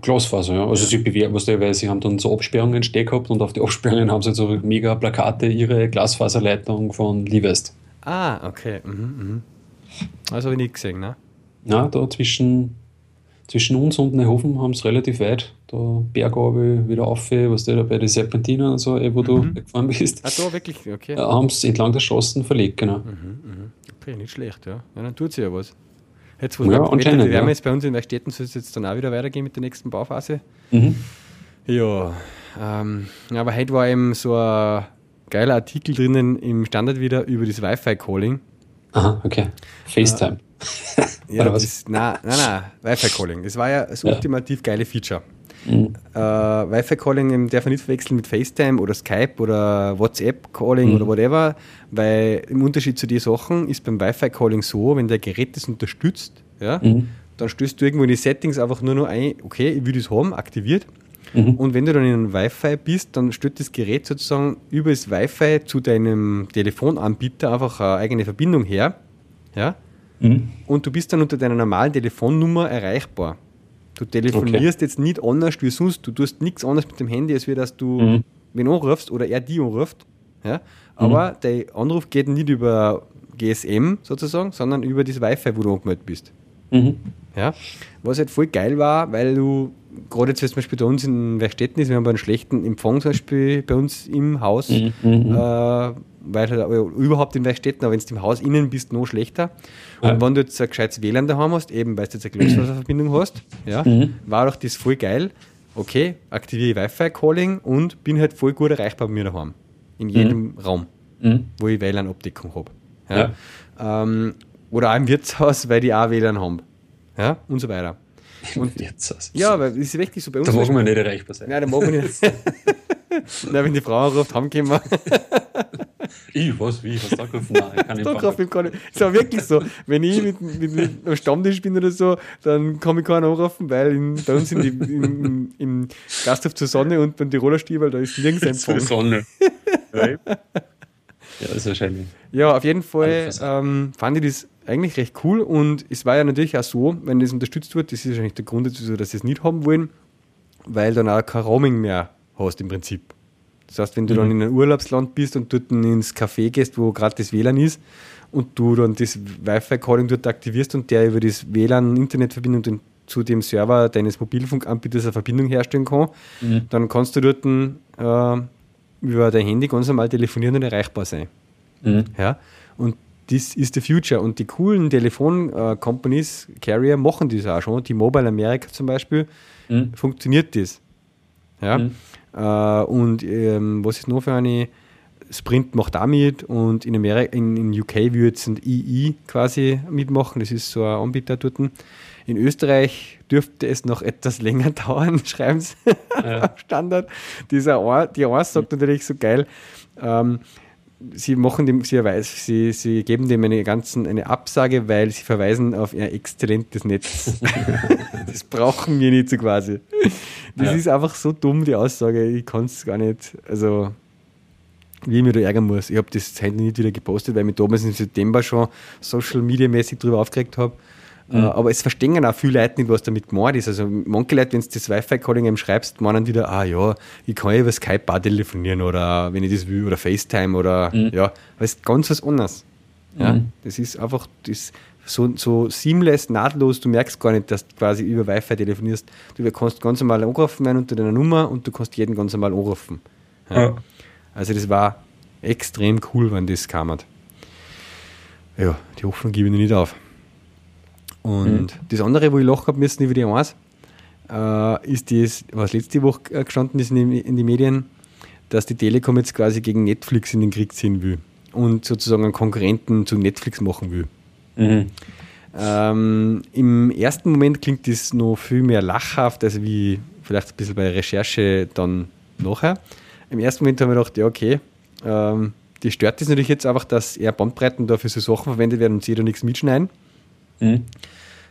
Glasfaser, ja. Also sie bewerben, was weil sie haben dann so Absperrungen stehen gehabt und auf die Absperrungen haben sie so mega Plakate ihre Glasfaserleitung von Livest. Ah, okay. Mhm, mhm. Also habe ich nicht gesehen, ne? Na, da zwischen, zwischen uns und Neuhofen haben sie relativ weit. Da Bergabe wieder auf, was da bei den Serpentinen und so, eh, wo mhm. du gefahren bist. Ah, da wirklich, okay. Haben sie entlang der Straßen verlegt, genau. Mhm, mhm. Okay, nicht schlecht, ja. ja. Dann tut sie ja was. Jetzt, wo ja, anscheinend, wir ja. jetzt bei uns in Werkstätten, soll es jetzt dann auch wieder weitergehen mit der nächsten Bauphase. Mhm. Ja, ähm, aber heute war eben so ein geiler Artikel drinnen im Standard wieder über das Wi-Fi-Calling. Aha, okay. FaceTime. Äh, ja, das, nein, nein, nein, Wi-Fi-Calling. Das war ja das ja. ultimativ geile Feature. Mhm. Äh, Wi-Fi-Calling darf man nicht verwechseln mit FaceTime oder Skype oder WhatsApp-Calling mhm. oder whatever, weil im Unterschied zu den Sachen ist beim Wi-Fi-Calling so, wenn der Gerät das unterstützt, ja, mhm. dann stößt du irgendwo in die Settings einfach nur noch ein, okay, ich will das haben, aktiviert. Mhm. Und wenn du dann in einem Wi-Fi bist, dann stellt das Gerät sozusagen über das Wi-Fi zu deinem Telefonanbieter einfach eine eigene Verbindung her. Ja? Mhm. Und du bist dann unter deiner normalen Telefonnummer erreichbar. Du telefonierst okay. jetzt nicht anders wie sonst. Du tust nichts anderes mit dem Handy, als wie dass du mhm. wen anrufst oder er die anruft. Ja? Aber mhm. der Anruf geht nicht über GSM sozusagen, sondern über das Wi-Fi, wo du angemeldet bist. Mhm. Ja? Was halt voll geil war, weil du gerade jetzt, zum Beispiel bei uns in Werkstätten ist, wir haben einen schlechten Empfang zum Beispiel bei uns im Haus, mhm. mhm. äh, weil halt überhaupt in Werkstätten, aber wenn du im Haus innen bist, noch schlechter. Und ja. wenn du jetzt ein gescheites WLAN daheim hast, eben weil du jetzt eine Glasfaserverbindung hast, ja, mhm. war doch das voll geil. Okay, aktiviere Wi-Fi-Calling und bin halt voll gut erreichbar bei mir daheim. In jedem mhm. Raum, mhm. wo ich WLAN-Abdeckung habe. Ja. ja. Ähm, oder auch im Wirtshaus, weil die auch WLAN haben. Ja, und so weiter. Und, Wirtshaus. Ja, weil es ist wirklich so bei uns. Da machen wir nicht erreichbar sein. Nein, da machen wir nicht. Nein, wenn die Frau anruft, haben können wir. ich, was, wie, was da gerufen? Nein, kann ich nicht. Kann ich. Ist aber wirklich so. Wenn ich mit, mit, mit am Stammtisch bin oder so, dann kann ich keinen anrufen, weil in, bei uns in die, in, im Gasthof zur Sonne und beim Tiroler Stiebel, da ist nirgends Empfang. Zur Sonne. Ja, ist wahrscheinlich. Ja, auf jeden Fall ähm, fand ich das eigentlich recht cool und es war ja natürlich auch so, wenn das unterstützt wird, das ist wahrscheinlich der Grund dazu, dass sie es nicht haben wollen, weil dann auch kein Roaming mehr hast im Prinzip. Das heißt, wenn du mhm. dann in einem Urlaubsland bist und dort ins Café gehst, wo gerade das WLAN ist und du dann das Wi-Fi-Calling dort aktivierst und der über das WLAN-Internetverbindung zu dem Server deines Mobilfunkanbieters eine Verbindung herstellen kann, mhm. dann kannst du dort äh, über dein Handy ganz normal telefonieren und erreichbar sein. Mhm. Ja? Und das ist the future. Und die coolen Telefon-Companies, Carrier, machen das auch schon. Die Mobile America zum Beispiel, mhm. funktioniert das. Ja? Mhm. Äh, und ähm, was ist noch für eine? Sprint macht auch mit und in, Amerika, in, in UK wird es ein II quasi mitmachen. Das ist so ein Anbieter dort. In Österreich dürfte es noch etwas länger dauern, schreiben sie ja. Standard. Dieser Ohr, die Ohr sagt natürlich so geil, ähm, sie machen dem, sie, erweis, sie, sie geben dem eine, ganzen, eine Absage, weil sie verweisen auf ein exzellentes Netz. das brauchen wir nicht so quasi. Das ja. ist einfach so dumm, die Aussage. Ich kann es gar nicht, also wie ich mich da ärgern muss. Ich habe das heute nicht wieder gepostet, weil ich mich damals im September schon social media mäßig darüber aufgeregt habe. Mhm. aber es verstehen auch viele Leute nicht, was damit gemeint ist. Also manche Leute, wenn du das Wi-Fi-Calling eben schreibst, meinen wieder, ah ja, ich kann ja über Skype auch telefonieren oder wenn ich das will, oder FaceTime oder mhm. ja, aber es ist ganz was anderes. Ja, mhm. Das ist einfach das so, so seamless, nahtlos, du merkst gar nicht, dass du quasi über Wi-Fi telefonierst. Du kannst ganz normal anrufen werden unter deiner Nummer und du kannst jeden ganz normal anrufen. Ja. Ja. Also das war extrem cool, wenn das kam. Ja, die Hoffnung gebe ich nicht auf. Und mhm. das andere, wo ich lachen habe müssen über die 1, äh, ist das, was letzte Woche äh, gestanden ist in die, in die, Medien, dass die Telekom jetzt quasi gegen Netflix in den Krieg ziehen will und sozusagen einen Konkurrenten zu Netflix machen will. Mhm. Ähm, Im ersten Moment klingt das noch viel mehr lachhaft, also wie vielleicht ein bisschen bei Recherche dann nachher. Im ersten Moment haben wir gedacht, ja, okay, ähm, die stört das natürlich jetzt einfach, dass eher Bandbreiten da für so Sachen verwendet werden und sie da nichts mitschneiden. Mhm.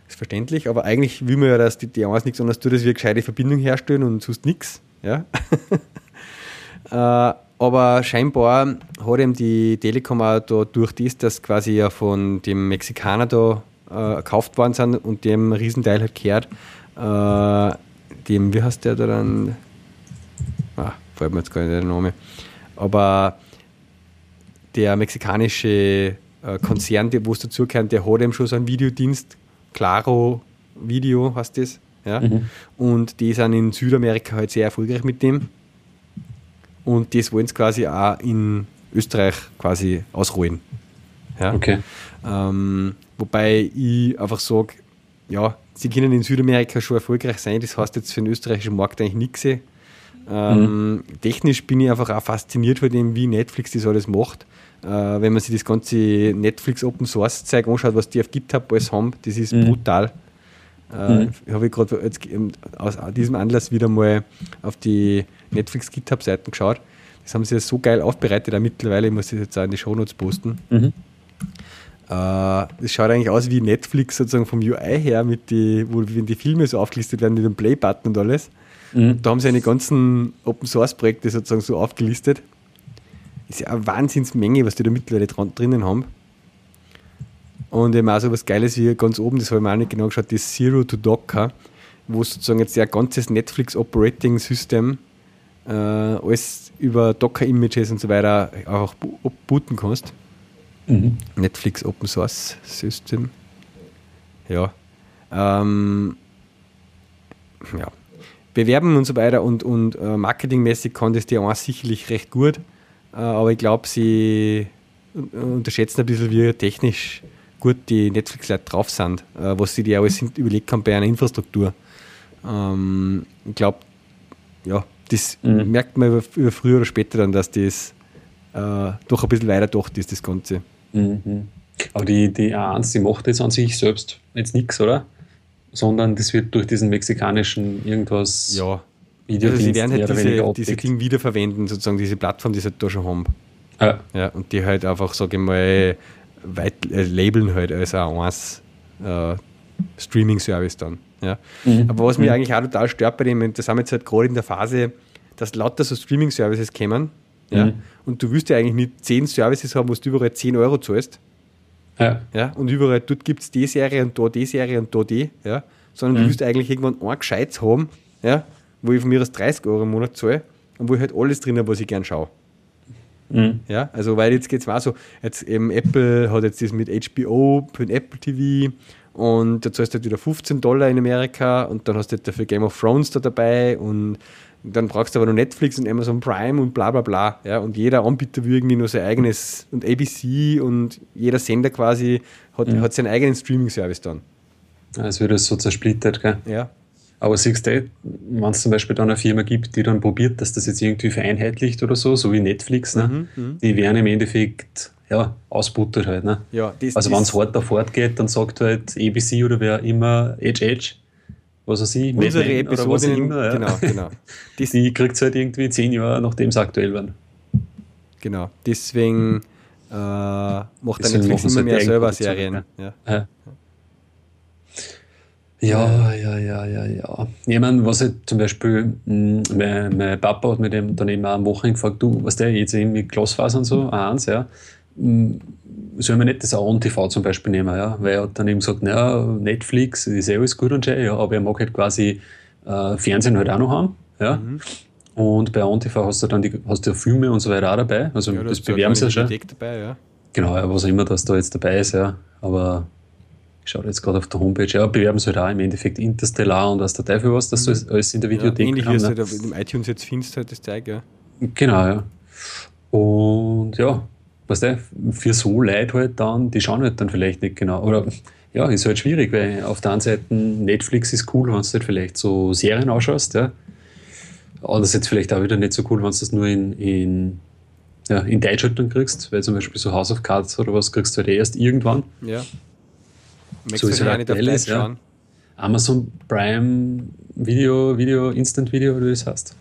Ist verständlich, aber eigentlich will man ja, dass die D1 nichts anderes tut, als wir eine gescheite Verbindung herstellen und sonst nichts. Ja? äh, aber scheinbar hat ihm die Telekom auch da durch das, dass quasi ja von dem Mexikaner da äh, gekauft worden sind und dem Riesenteil hat gehört, äh, dem, wie heißt der da dann? Ah, fällt mir jetzt gar nicht der Name. Aber der mexikanische äh, Konzern, wo es dazugehört, der hat eben schon so einen Videodienst, Claro Video heißt das. Ja? Mhm. Und die sind in Südamerika halt sehr erfolgreich mit dem. Und das wollen sie quasi auch in Österreich quasi ausrollen. Ja? Okay. Ähm, wobei ich einfach sage, ja, sie können in Südamerika schon erfolgreich sein, das heißt jetzt für den österreichischen Markt eigentlich nichts. Ähm, mhm. Technisch bin ich einfach auch fasziniert von dem, wie Netflix das alles macht. Äh, wenn man sich das ganze Netflix Open Source Zeug anschaut, was die auf GitHub alles haben, das ist mhm. brutal. Äh, mhm. Habe ich gerade aus diesem Anlass wieder mal auf die Netflix GitHub Seiten geschaut. Das haben sie ja so geil aufbereitet, auch mittlerweile, ich muss das jetzt auch in die Shownotes posten. Mhm. Äh, das schaut eigentlich aus wie Netflix sozusagen vom UI her, mit die, wo wenn die Filme so aufgelistet werden mit dem Play-Button und alles. Mhm. Da haben sie eine ganzen Open Source Projekte sozusagen so aufgelistet ist ja eine Wahnsinnsmenge, was die da mittlerweile dran, drinnen haben. Und eben auch so was Geiles wie ganz oben, das habe ich mir auch nicht genau geschaut, das Zero to Docker. wo sozusagen jetzt ein ganzes Netflix Operating System äh, alles über Docker-Images und so weiter einfach booten kannst. Mhm. Netflix Open Source System. Ja. Ähm, ja. Bewerben und so weiter und, und äh, marketingmäßig kann das die auch sicherlich recht gut. Äh, aber ich glaube, sie unterschätzen ein bisschen, wie technisch gut die Netflix-Leute drauf sind, äh, was sie die alles überlegt haben bei einer Infrastruktur. Ähm, ich glaube, ja, das mhm. merkt man über, früher oder später dann, dass das äh, doch ein bisschen weiter doch ist, das Ganze. Mhm. Aber die, die A1, die macht jetzt an sich selbst jetzt nichts, oder? Sondern das wird durch diesen mexikanischen irgendwas. Ja. Video also sie werden halt diese, diese Dinge wiederverwenden, sozusagen diese Plattform, die sie halt da schon haben. Ja. ja. Und die halt einfach, sage ich mal, weit, äh, labeln halt als A1 äh, Streaming-Service dann. Ja. Mhm. Aber was mich mhm. eigentlich auch total stört bei dem, da sind wir jetzt halt gerade in der Phase, dass lauter so Streaming-Services kommen. Ja. Mhm. Und du willst ja eigentlich nicht 10 Services haben, wo du überall 10 Euro zahlst. Ja. ja. Und überall, dort gibt es die Serie und da die Serie und da die. Ja. Sondern mhm. du willst eigentlich irgendwann ein Gescheites haben, ja, wo ich von mir aus 30 Euro im Monat zahle und wo ich halt alles drin habe, was ich gern schaue. Mhm. Ja, also weil jetzt geht es mal so, jetzt eben Apple hat jetzt das mit HBO für den Apple TV und da zahlst du halt wieder 15 Dollar in Amerika und dann hast du halt dafür Game of Thrones da dabei und dann brauchst du aber noch Netflix und Amazon Prime und bla bla bla. Ja, und jeder Anbieter will irgendwie nur sein eigenes und ABC und jeder Sender quasi hat, mhm. hat seinen eigenen Streaming-Service dann. Es wird so zersplittert, gell? Ja. Aber siehst du, wenn es zum Beispiel dann eine Firma gibt, die dann probiert, dass das jetzt irgendwie vereinheitlicht oder so, so wie Netflix, ne? Mhm, mhm. die werden im Endeffekt ja, ausbuttert halt. Ne? Ja, das, also wenn es hart davor geht, dann sagt halt ABC oder wer immer Edge Edge, was weiß ich, unsere Episode, was immer, ja. genau, genau. Das, die kriegt es halt irgendwie zehn Jahre, nachdem es aktuell war. Genau, deswegen äh, macht deswegen Netflix immer halt mehr selber Serien. Ja. Ja. Ja, ja, ja, ja, ja. Ich meine, was halt zum Beispiel, mh, hm, mein, mein, Papa hat mir dem dann eben auch am Wochenende gefragt, du, was der jetzt eben mit Glasfaser und so, eins, ja, hm, soll man nicht das auch TV zum Beispiel nehmen, ja, weil er hat dann eben gesagt, naja, Netflix ist eh alles gut und schön, ja, aber er mag halt quasi äh, Fernsehen halt auch noch haben, ja. Mhm. Und bei OnTV hast du dann die, hast du Filme und so weiter auch dabei, also ja, das bewerben sie ja schon. Dabei, ja. Genau, was auch immer das da jetzt dabei ist, ja, aber ich schaue jetzt gerade auf der Homepage, ja, bewerben sie halt auch im Endeffekt Interstellar und was der Teufel was, dass mhm. du alles in der Videothek ja, ähnlich. Ähnlich wie du halt im iTunes jetzt findest, halt das Zeug, ja. Genau, ja. Und ja, was der für so Leute halt dann, die schauen halt dann vielleicht nicht genau. Oder ja, ist halt schwierig, weil auf der einen Seite Netflix ist cool, wenn du halt vielleicht so Serien ausschaust, ja. ist jetzt vielleicht auch wieder nicht so cool, wenn du das nur in, in, ja, in Deutsch halt dann kriegst, weil zum Beispiel so House of Cards oder was kriegst du halt erst irgendwann. Ja. So ist halt aktuell ist, ja. Amazon Prime Video, Video, Instant Video, wie das heißt.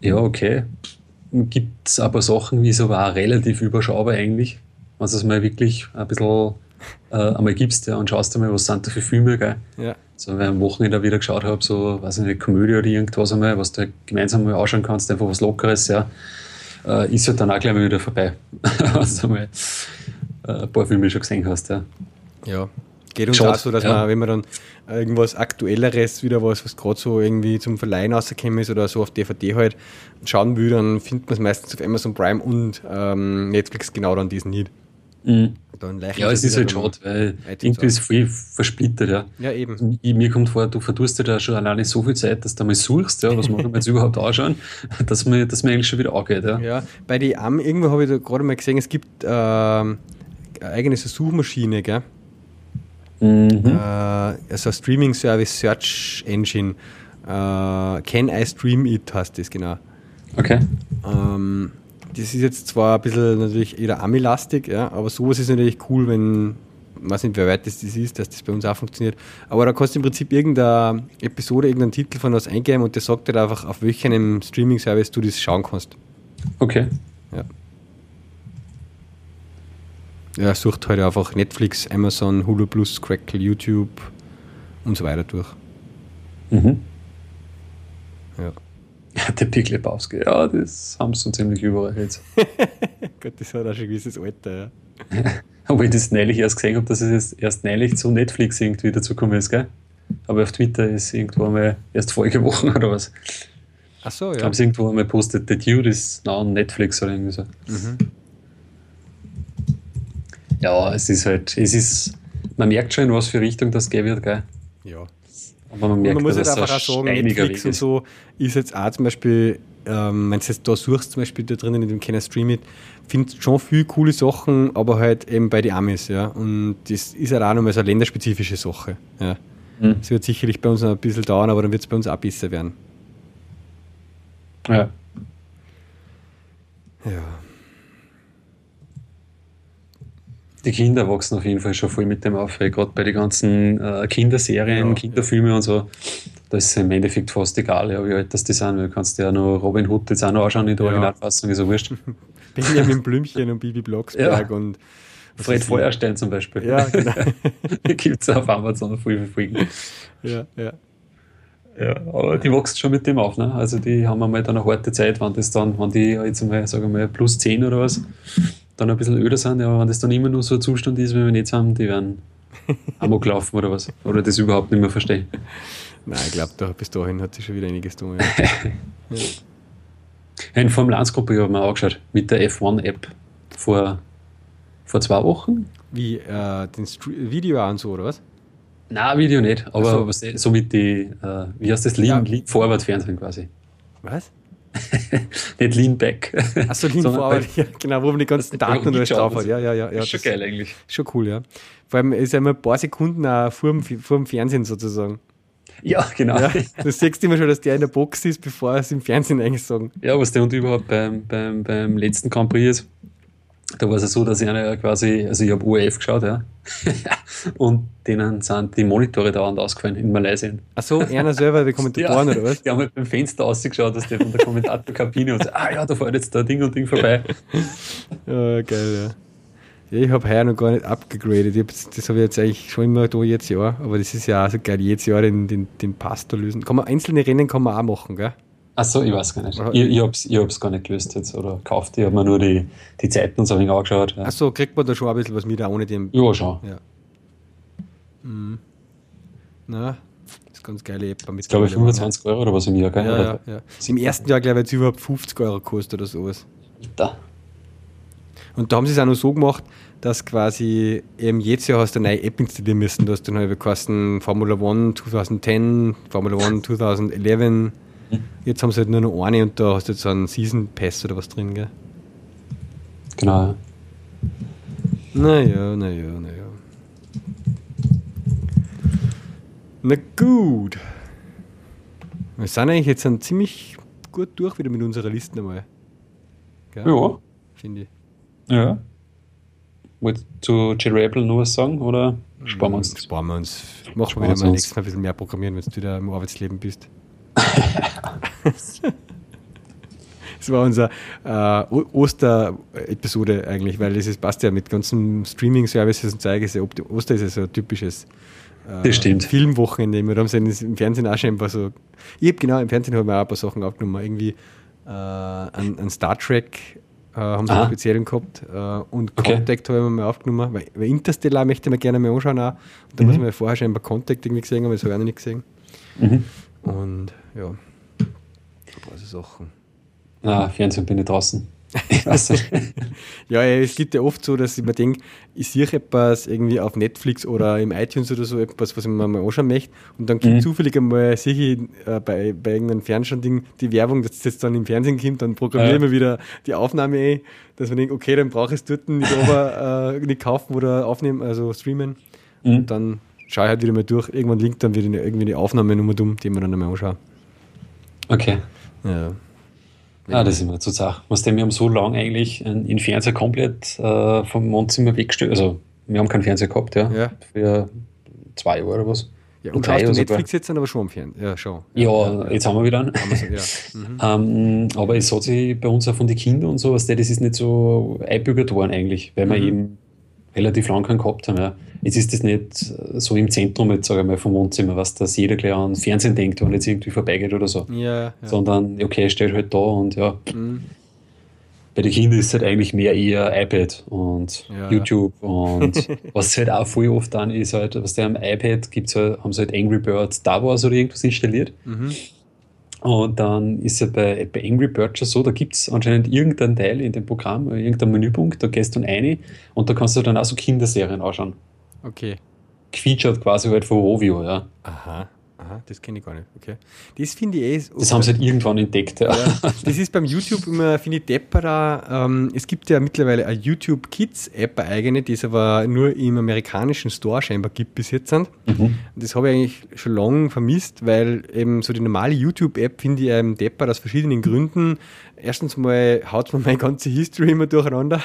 Ja, okay gibt es aber Sachen wie so war relativ überschaubar eigentlich. Wenn du es mal wirklich ein bisschen äh, einmal gibst ja, und schaust einmal, was sind da für Filme, gell? Ja. So, weil ich am Wochenende wieder geschaut habe, so, weiß ich nicht, Komödie oder irgendwas einmal, was du halt gemeinsam mal anschauen kannst, einfach was Lockeres, ja, äh, ist halt dann auch gleich mal wieder vorbei. also mal äh, ein paar Filme schon gesehen hast, ja. Ja, geht uns Schaut, auch so, dass ja. man, wenn man dann irgendwas Aktuelleres, wieder was, was gerade so irgendwie zum Verleihen rausgekommen ist oder so auf DVD halt schauen will, dann findet man es meistens auf Amazon Prime und ähm, Netflix genau dann diesen nicht. Mhm. ja, es ist halt schade, weil irgendwie ist viel versplittert. Ja. ja, eben. Ich, mir kommt vor, du verdurst ja schon alleine so viel Zeit, dass du mal suchst, ja, was machen wir jetzt überhaupt anschauen, dass man, dass man eigentlich schon wieder angeht. Ja, ja bei die Am, irgendwo habe ich da gerade mal gesehen, es gibt äh, eine eigene Suchmaschine, gell? Mhm. Äh, also Streaming Service Search Engine. Äh, Can I Stream It heißt das genau. Okay. Ähm, das ist jetzt zwar ein bisschen natürlich eher Ami-lastig, ja, aber sowas ist natürlich cool, wenn, ich weiß nicht, wer weit das, das ist, dass das bei uns auch funktioniert. Aber da kannst du im Prinzip irgendeine Episode, irgendeinen Titel von was eingeben und der sagt dir einfach, auf welchem Streaming-Service du das schauen kannst. Okay. Ja. Er sucht halt einfach Netflix, Amazon, Hulu Plus, Crackle, YouTube und so weiter durch. Mhm. Ja. Der Big Lebowski, ja, das haben sie so ziemlich überall jetzt. Gott, das hat auch schon ein gewisses Alter, ja. Obwohl ich das neulich erst gesehen habe, dass es erst neulich zu Netflix irgendwie dazugekommen ist, gell? Aber auf Twitter ist irgendwo einmal erst vorige Woche oder was. Ach so, ja. Haben sie irgendwo einmal postet, The Dude ist now on Netflix oder irgendwie so. Mhm. Ja, es ist halt, es ist, man merkt schon, in was für Richtung das gehen wird, gell? Ja. Aber man merkt, und man muss halt einfach auch sagen, Netflix und so ist jetzt auch zum Beispiel, ähm, wenn du jetzt da suchst, zum Beispiel da drinnen in dem Kenner Stream It, findest schon viele coole Sachen, aber halt eben bei den Amis, ja. Und das ist halt auch nochmal so eine länderspezifische Sache. Ja. Mhm. Das wird sicherlich bei uns noch ein bisschen dauern, aber dann wird es bei uns auch besser werden. Ja. Ja. Die Kinder wachsen auf jeden Fall schon voll mit dem auf, gerade bei den ganzen äh, Kinderserien, ja, Kinderfilme ja. und so, da ist es im Endeffekt fast egal, ja, wie alt das die sind, weil du kannst ja noch Robin Hood jetzt auch noch anschauen in der ja. Originalfassung, ist so wurscht. Benjamin Blümchen und Bibi Blocksberg und Fred Feuerstein zum Beispiel. Ja, genau. Gibt es auf Amazon viel Folgen. Ja, ja. Ja, aber die wächst schon mit dem auf, ne? Also die haben einmal dann eine harte Zeit, wenn das dann, wenn die jetzt einmal, sagen wir mal, plus 10 oder was, dann ein bisschen öder sind, aber wenn das dann immer nur so ein Zustand ist, wie wir jetzt haben, die werden amok laufen oder was. Oder das überhaupt nicht mehr verstehen. Nein, ich glaube, da, bis dahin hat sich schon wieder einiges tun. Ja. ja. In Formel 1 Gruppe habe ich mir angeschaut, mit der F1-App vor, vor zwei Wochen. Wie, äh, den Video an so, oder was? Nein, Video nicht, aber so. was, so mit die, äh, wie heißt das, Lean, ja. Lean Forward Fernsehen quasi. Was? nicht Lean Back. Achso, Lean Forward, ja, genau, wo man die ganzen Daten nur drauf hat. Ja, ja, ja, ja. Ist schon geil eigentlich. Schon cool, ja. Vor allem ist ja immer ein paar Sekunden auch vor dem, vor dem Fernsehen sozusagen. Ja, genau. Ja, du siehst immer schon, dass der in der Box ist, bevor es im Fernsehen eigentlich sagen. Ja, was der und überhaupt beim, beim, beim letzten Grand Prix ist, da war es ja so, dass ich ja quasi, also ich habe ORF geschaut, ja. und denen sind die Monitore dauernd ausgefallen in Malaysia. Ach so, einer selber, die Kommentatoren ja, oder was? Die haben halt beim Fenster ausgeschaut, dass der von der Kommentatorkabine und so, ah ja, da fährt jetzt da Ding und Ding vorbei. ja, geil, ja. Ja, ich habe heuer noch gar nicht abgegradet. das habe ich jetzt eigentlich schon immer da jetzt Jahr, aber das ist ja auch so geil, jedes Jahr den, den, den Pass lösen. Kann man, einzelne Rennen kann man auch machen, gell? Achso, ich weiß gar nicht. Ich, ich habe es ich gar nicht gelöst jetzt oder gekauft. Ich habe mir nur die, die Zeiten und so ein wenig angeschaut. Ja. Achso, kriegt man da schon ein bisschen was mit, auch ohne dem. Ja, schon. Ja. Mhm. Na, das ist ganz geile App. Mit glaube ich 25 Euro oder was im Jahr, gell? Ja, ja, ja. Im ersten Jahr, glaube ich, hat es überhaupt 50 Euro gekostet oder sowas. Da. Und da haben sie es auch noch so gemacht, dass quasi eben jedes Jahr hast du eine neue App installieren müssen. Du hast dann halt kosten Formula One 2010, Formula One 2011. Jetzt haben sie halt nur noch eine und da hast du jetzt so einen Season Pass oder was drin, gell? Genau. Naja, naja, naja. Na gut. Wir sind eigentlich jetzt ein ziemlich gut durch wieder mit unserer Liste einmal. Gell? Ja. Finde ich. Ja. Wolltest du zu J-Rebel nur was sagen oder sparen wir uns? Das? Sparen wir uns. Machen wir wieder mal nächstes Mal ein bisschen mehr programmieren, wenn du wieder im Arbeitsleben bist. Das war unsere äh, Oster-Episode eigentlich, weil es passt ja mit ganzen Streaming-Services und Zeiges. Ja, Oster ist ja so ein typisches äh, Filmwochenende. Wir haben es im Fernsehen auch schon ein paar so. Ich habe genau, im Fernsehen habe ich auch ein paar Sachen aufgenommen. Irgendwie äh, ein, ein Star Trek äh, haben sie einen speziellen gehabt. Äh, und okay. Contact habe ich mir mal aufgenommen, weil, weil Interstellar möchte mir gerne mal anschauen. Auch. Und da mhm. muss man ja vorher schon bei Contact irgendwie gesehen haben, das habe ich auch noch nicht gesehen. Mhm. Und ja, paar Sachen. Ah, Fernsehen bin ich draußen. ja, es gibt ja oft so, dass ich mir denke, ich sehe etwas irgendwie auf Netflix oder im iTunes oder so etwas, was ich mir mal anschauen möchte und dann gibt mhm. zufällig einmal sehe ich äh, bei, bei irgendeinem Fernschauding die Werbung, dass das jetzt dann im Fernsehen kommt, dann programmieren wir ja. wieder die Aufnahme ein, dass man denkt, okay, dann brauche ich es dort nicht, aber, äh, nicht kaufen oder aufnehmen, also streamen mhm. und dann schaue ich halt wieder mal durch, irgendwann linkt dann wieder eine, irgendwie eine Aufnahmenummer dumm, die man dann einmal anschaue. Okay. Ja. Ah, das ist immer zur Sache. Was denn, wir haben so lange eigentlich den Fernseher komplett äh, vom Wohnzimmer weggestellt. Also, wir haben keinen Fernseher gehabt, ja. ja. Für zwei Jahre oder was. Ja, und drei Netflix sogar. jetzt aber schon am Fernseher. Ja, schon. Ja, ja, jetzt haben wir wieder einen. Ja. mhm. ähm, aber es hat sich bei uns auch von den Kindern und so, was das ist nicht so einbürgert worden eigentlich, weil mhm. wir eben relativ lang keinen gehabt haben. Ja. Jetzt ist das nicht so im Zentrum jetzt, sage ich mal, vom Wohnzimmer, was dass jeder gleich an Fernsehen denkt und jetzt irgendwie vorbeigeht oder so. Ja, ja. Sondern, okay, steht halt da und ja. Mhm. bei den Kindern ist es halt eigentlich mehr eher iPad und ja, YouTube und was halt auch voll oft dann ist halt, was der am iPad gibt, halt, haben sie halt Angry Birds Star Wars oder irgendwas installiert. Mhm. Und dann ist ja bei, bei Angry Birds schon so, da gibt es anscheinend irgendeinen Teil in dem Programm, irgendein Menüpunkt, da gehst du dann rein und da kannst du dann auch so Kinderserien anschauen. Okay. Featured quasi halt von Rovio, ja. Aha. Aha, das kenne ich gar nicht. Okay. Das finde ich eh. Das haben sie halt irgendwann entdeckt, ja. ja. Das ist beim YouTube immer, finde ich, depperer. Ähm, es gibt ja mittlerweile eine YouTube Kids App, eine eigene, die es aber nur im amerikanischen Store scheinbar gibt bis jetzt. Mhm. Das habe ich eigentlich schon lange vermisst, weil eben so die normale YouTube App finde ich ähm, depper aus verschiedenen Gründen erstens mal haut man meine ganze History immer durcheinander,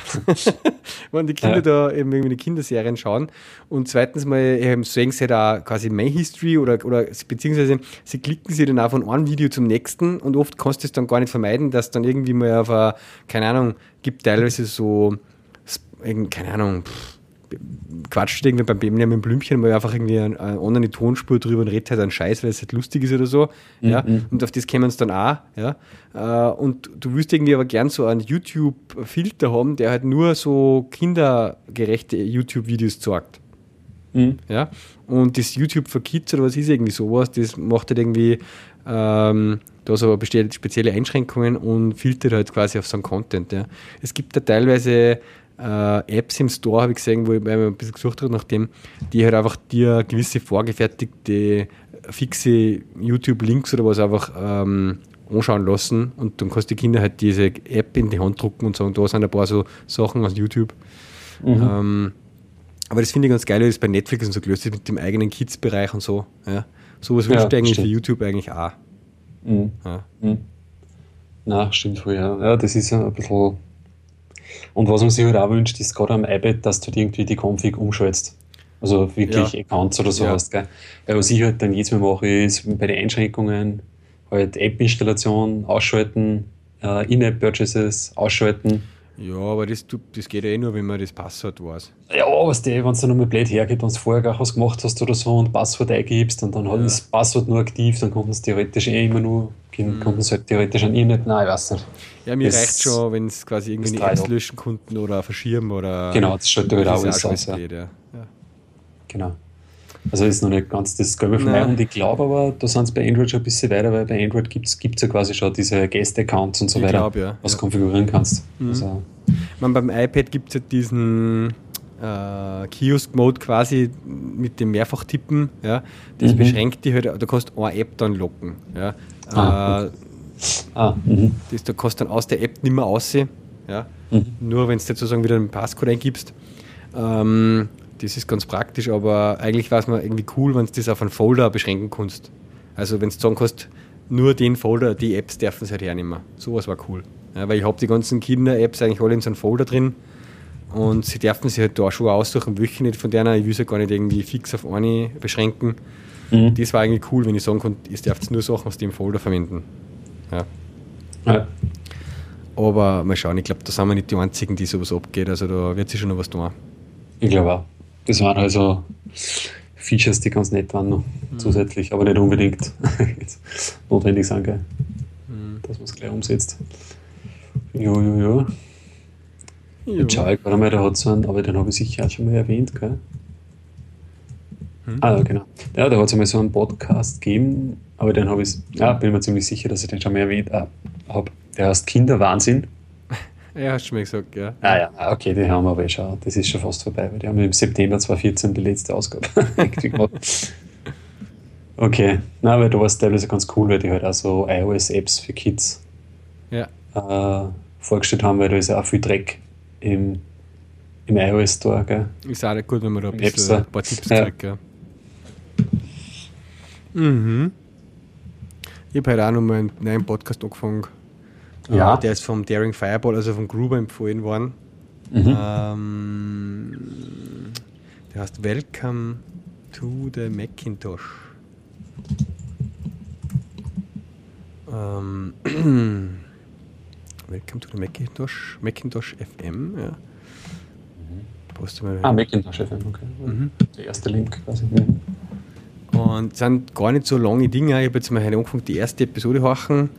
wenn die Kinder ja. da eben irgendwie Kinderserien schauen. Und zweitens mal ähm, sehen sie da quasi meine History oder, oder beziehungsweise sie klicken sie dann auch von einem Video zum nächsten und oft kannst du es dann gar nicht vermeiden, dass dann irgendwie mal auf eine, keine Ahnung, gibt teilweise so, keine Ahnung, pff, quatscht irgendwie beim dem Blümchen mal einfach irgendwie eine, eine Tonspur drüber und redet halt einen Scheiß, weil es halt lustig ist oder so. Mhm. Ja? Und auf das kämen uns dann auch. Ja? Äh, und du wirst irgendwie aber gern so einen YouTube-Filter haben, der halt nur so kindergerechte YouTube-Videos zeigt. Mhm. Ja? Und das YouTube für Kids oder was ist irgendwie sowas, das macht halt irgendwie ähm, da so spezielle Einschränkungen und filtert halt quasi auf so einen Content. Ja. Es gibt da teilweise äh, Apps im Store, habe ich gesehen, wo ich mir ein bisschen gesucht habe nach dem, die halt einfach dir gewisse vorgefertigte fixe YouTube-Links oder was einfach ähm, anschauen lassen und dann kannst die Kinder halt diese App in die Hand drucken und sagen, da sind ein paar so Sachen aus YouTube. Mhm. Ähm, aber das finde ich ganz geil, dass bei Netflix und so gelöst ist mit dem eigenen Kids-Bereich und so. Ja. Sowas ja, wünscht eigentlich stimmt. für YouTube eigentlich auch. Mhm. Ja. Mhm. Na, stimmt voll, ja. Ja, das ist ja ein bisschen und was man sich halt auch wünscht, ist gerade am iPad, dass du halt irgendwie die Config umschaltest. Also wirklich ja. Accounts oder so ja. hast. Gell? Weil was ich halt dann jetzt mal mache, ist bei den Einschränkungen halt App-Installation ausschalten, äh, In-App-Purchases ausschalten. Ja, aber das, das geht ja eh nur, wenn man das Passwort weiß. Ja, was der, wenn es dann nochmal blöd hergeht, wenn du vorher gar was gemacht hast oder so und Passwort eingibst und dann ja. hat das Passwort nur aktiv, dann kommt es theoretisch eh immer nur, mhm. kommt es halt theoretisch an Internet, nein, ich weiß nicht. Ja, mir reicht schon, wenn es quasi irgendwie Apps löschen konnten oder verschirmen oder. Genau, das schaut halt auch alles aus. Ja. Geht, ja. Genau. Also ist noch nicht ganz das Gelbe von mir und ich glaube aber, da sind es bei Android schon ein bisschen weiter, weil bei Android gibt es ja quasi schon diese Guest-Accounts und so ich weiter, glaub, ja. was ja. konfigurieren kannst. Mhm. Also, Man, beim iPad gibt es ja diesen äh, Kiosk-Mode quasi mit dem Mehrfachtippen, ja, das mhm. beschränkt dich halt, da kannst du eine App dann locken. Ja. Ah, äh, Ah, mhm. das, du kannst dann aus der App nicht mehr aussehen. Ja? Mhm. Nur wenn du sozusagen wieder einen Passcode eingibst. Ähm, das ist ganz praktisch, aber eigentlich war es mir irgendwie cool, wenn du das auf einen Folder beschränken kannst. Also wenn du sagen kannst, nur den Folder, die Apps dürfen es halt hernehmen. Sowas war cool. Ja, weil ich habe die ganzen Kinder-Apps eigentlich alle in so einem Folder drin und sie dürfen sich halt da schon aussuchen, welche nicht von will sie gar nicht irgendwie fix auf eine beschränken. Mhm. Das war eigentlich cool, wenn ich sagen konnte, ihr dürft nur Sachen aus dem Folder verwenden. Ja. ja. Aber mal schauen, ich glaube, da sind wir nicht die Einzigen, die sowas abgeht. Also da wird sich schon noch was tun. Ich glaube auch. Das waren also Features, die ganz nett waren noch mhm. zusätzlich, aber nicht unbedingt notwendig sind, gell? Mhm. dass man es gleich umsetzt. Jo, jo, jo. jo. Ich gerade mal, der hat so einen, aber den habe ich sicher auch schon mal erwähnt, gell? Mhm. Ah, ja, genau. Ja, da hat es einmal so einen Podcast gegeben, aber den habe ich, ja, bin mir ziemlich sicher, dass ich den schon mal erwähnt äh, habe. Der heißt Kinderwahnsinn. Ja, hast du mir gesagt, ja. Ah ja, ah, okay, die haben wir aber eh schon. Das ist schon fast vorbei, weil die haben im September 2014 die letzte Ausgabe. Okay, na, aber da war es teilweise ganz cool, weil die halt auch so iOS-Apps für Kids ja. äh, vorgestellt haben, weil da ist ja auch viel Dreck im, im iOS Store. Gell? Ist auch gut, wenn man da ein, bisschen, ein paar Tipps ja. kriegt. Mhm. Ich habe heute auch nochmal einen neuen Podcast angefangen. Ja. Der ist vom Daring Fireball, also vom Gruber empfohlen worden. Mhm. Ähm, der heißt Welcome to the Macintosh. Ähm, Welcome to the Macintosh, Macintosh FM, ja. Mhm. Ah, Macintosh FM, okay. Mhm. Der erste Link quasi. Und es sind gar nicht so lange Dinge. Ich habe jetzt mal heute angefangen, die erste Episode horchen.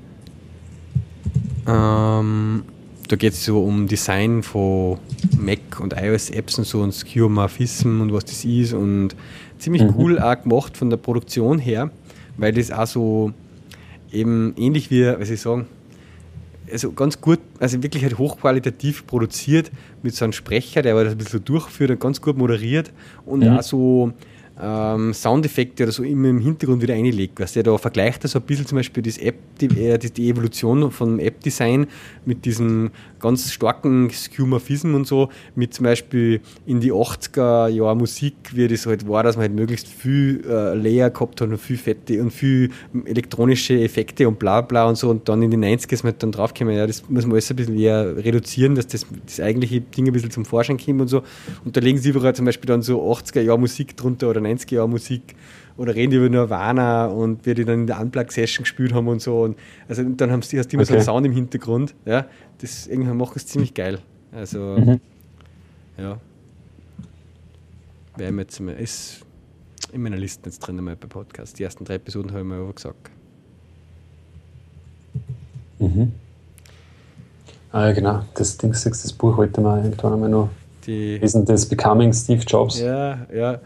Ähm, da geht es so um Design von Mac und iOS-Apps und so und Skeuomorphism und was das ist und ziemlich mhm. cool auch gemacht von der Produktion her, weil das auch so eben ähnlich wie, was ich sagen, also ganz gut, also wirklich halt hochqualitativ produziert mit so einem Sprecher, der aber das ein bisschen durchführt und ganz gut moderiert und mhm. auch so ähm, Soundeffekte oder so immer im Hintergrund wieder einlegt. Weißt du, da vergleicht er so ein bisschen zum Beispiel das App, die, äh, die Evolution vom App-Design mit diesem ganz starken Skeuomorphism und so, mit zum Beispiel in die 80er Jahre Musik, wie das halt war, dass man halt möglichst viel äh, Layer gehabt hat und viel Fette und viel elektronische Effekte und bla bla und so und dann in die 90er ist man halt dann draufgekommen, ja, das muss man alles ein bisschen eher reduzieren, dass das, das eigentliche Ding ein bisschen zum Vorschein kommt und so. Und da legen sie überall zum Beispiel dann so 80er Jahre Musik drunter oder 90er Jahre Musik oder reden die über Nirvana und wie die dann in der Unplug-Session gespielt haben und so. Und also dann haben sie, hast du immer okay. so einen Sound im Hintergrund. Ja, das irgendwann macht es ziemlich geil. Also, mhm. ja. Wäre jetzt mal, ist in meiner Liste jetzt drin einmal bei Podcast. Die ersten drei Episoden habe ich mir aber gesagt. Mhm. Ah ja, genau. Das Ding, das Buch wollte man irgendwann einmal noch die, lesen, das Becoming Steve Jobs. Ja, ja.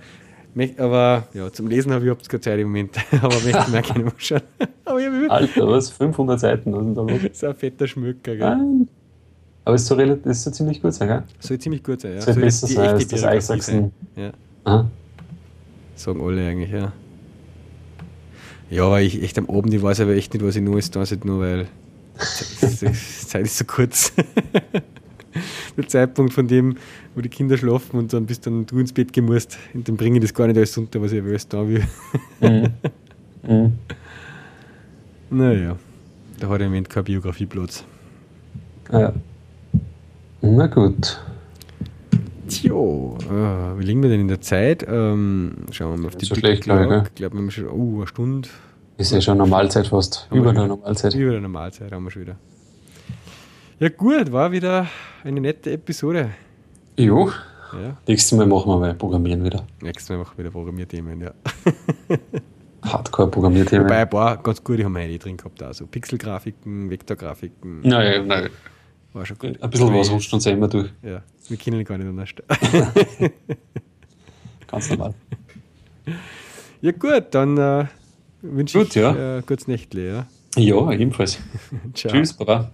Aber ja, zum Lesen habe ich überhaupt keine Zeit im Moment. aber möchte mir gerne anschauen. aber ich Alter, was? 500 Seiten? Was da Das ist ein fetter Schmücker, gell? Nein. Aber es soll, relativ, es soll ziemlich gut sein, gell? Soll ziemlich gut sein, ja. Soll, soll besser sein als das Eichsachsen. Ja. Aha. Sagen alle eigentlich, ja. Ja, aber ich echt am Abend, ich weiß aber echt nicht, was ich nur ist, da ist nur, weil die Zeit ist so kurz. der Zeitpunkt von dem, wo die Kinder schlafen und dann bist dann du ins Bett gemusst und dann bringe ich das gar nicht alles unter, was ich alles da will. Mhm. Mhm. Naja, da hat er im Moment keine Biografieplatz. Ja. Na gut. Tjo, äh, wie liegen wir denn in der Zeit? Ähm, schauen wir mal auf die so schlecht, glaube ich. glaube, wir haben schon oh, eine Stunde. Ist ja schon Normalzeit fast. Über der Normalzeit. Über der Normalzeit haben wir schon wieder. Ja, gut, war wieder eine nette Episode. Jo. Ja. Nächstes Mal machen wir mal Programmieren wieder. Nächstes Mal machen wir wieder Programmierthemen, ja. Hardcore-Programmierthemen. Wobei ein paar ganz gute haben wir eh drin gehabt. Also Pixelgrafiken, Vektorgrafiken. Naja, nein. War schon gut. Ein bisschen was rutscht uns immer durch. Ja, wir kennen gar nicht anders. Ganz normal. Ja, gut, dann äh, wünsche ich ja. äh, kurz Nächtle. Ja, ja ebenfalls. Tschüss, Baba.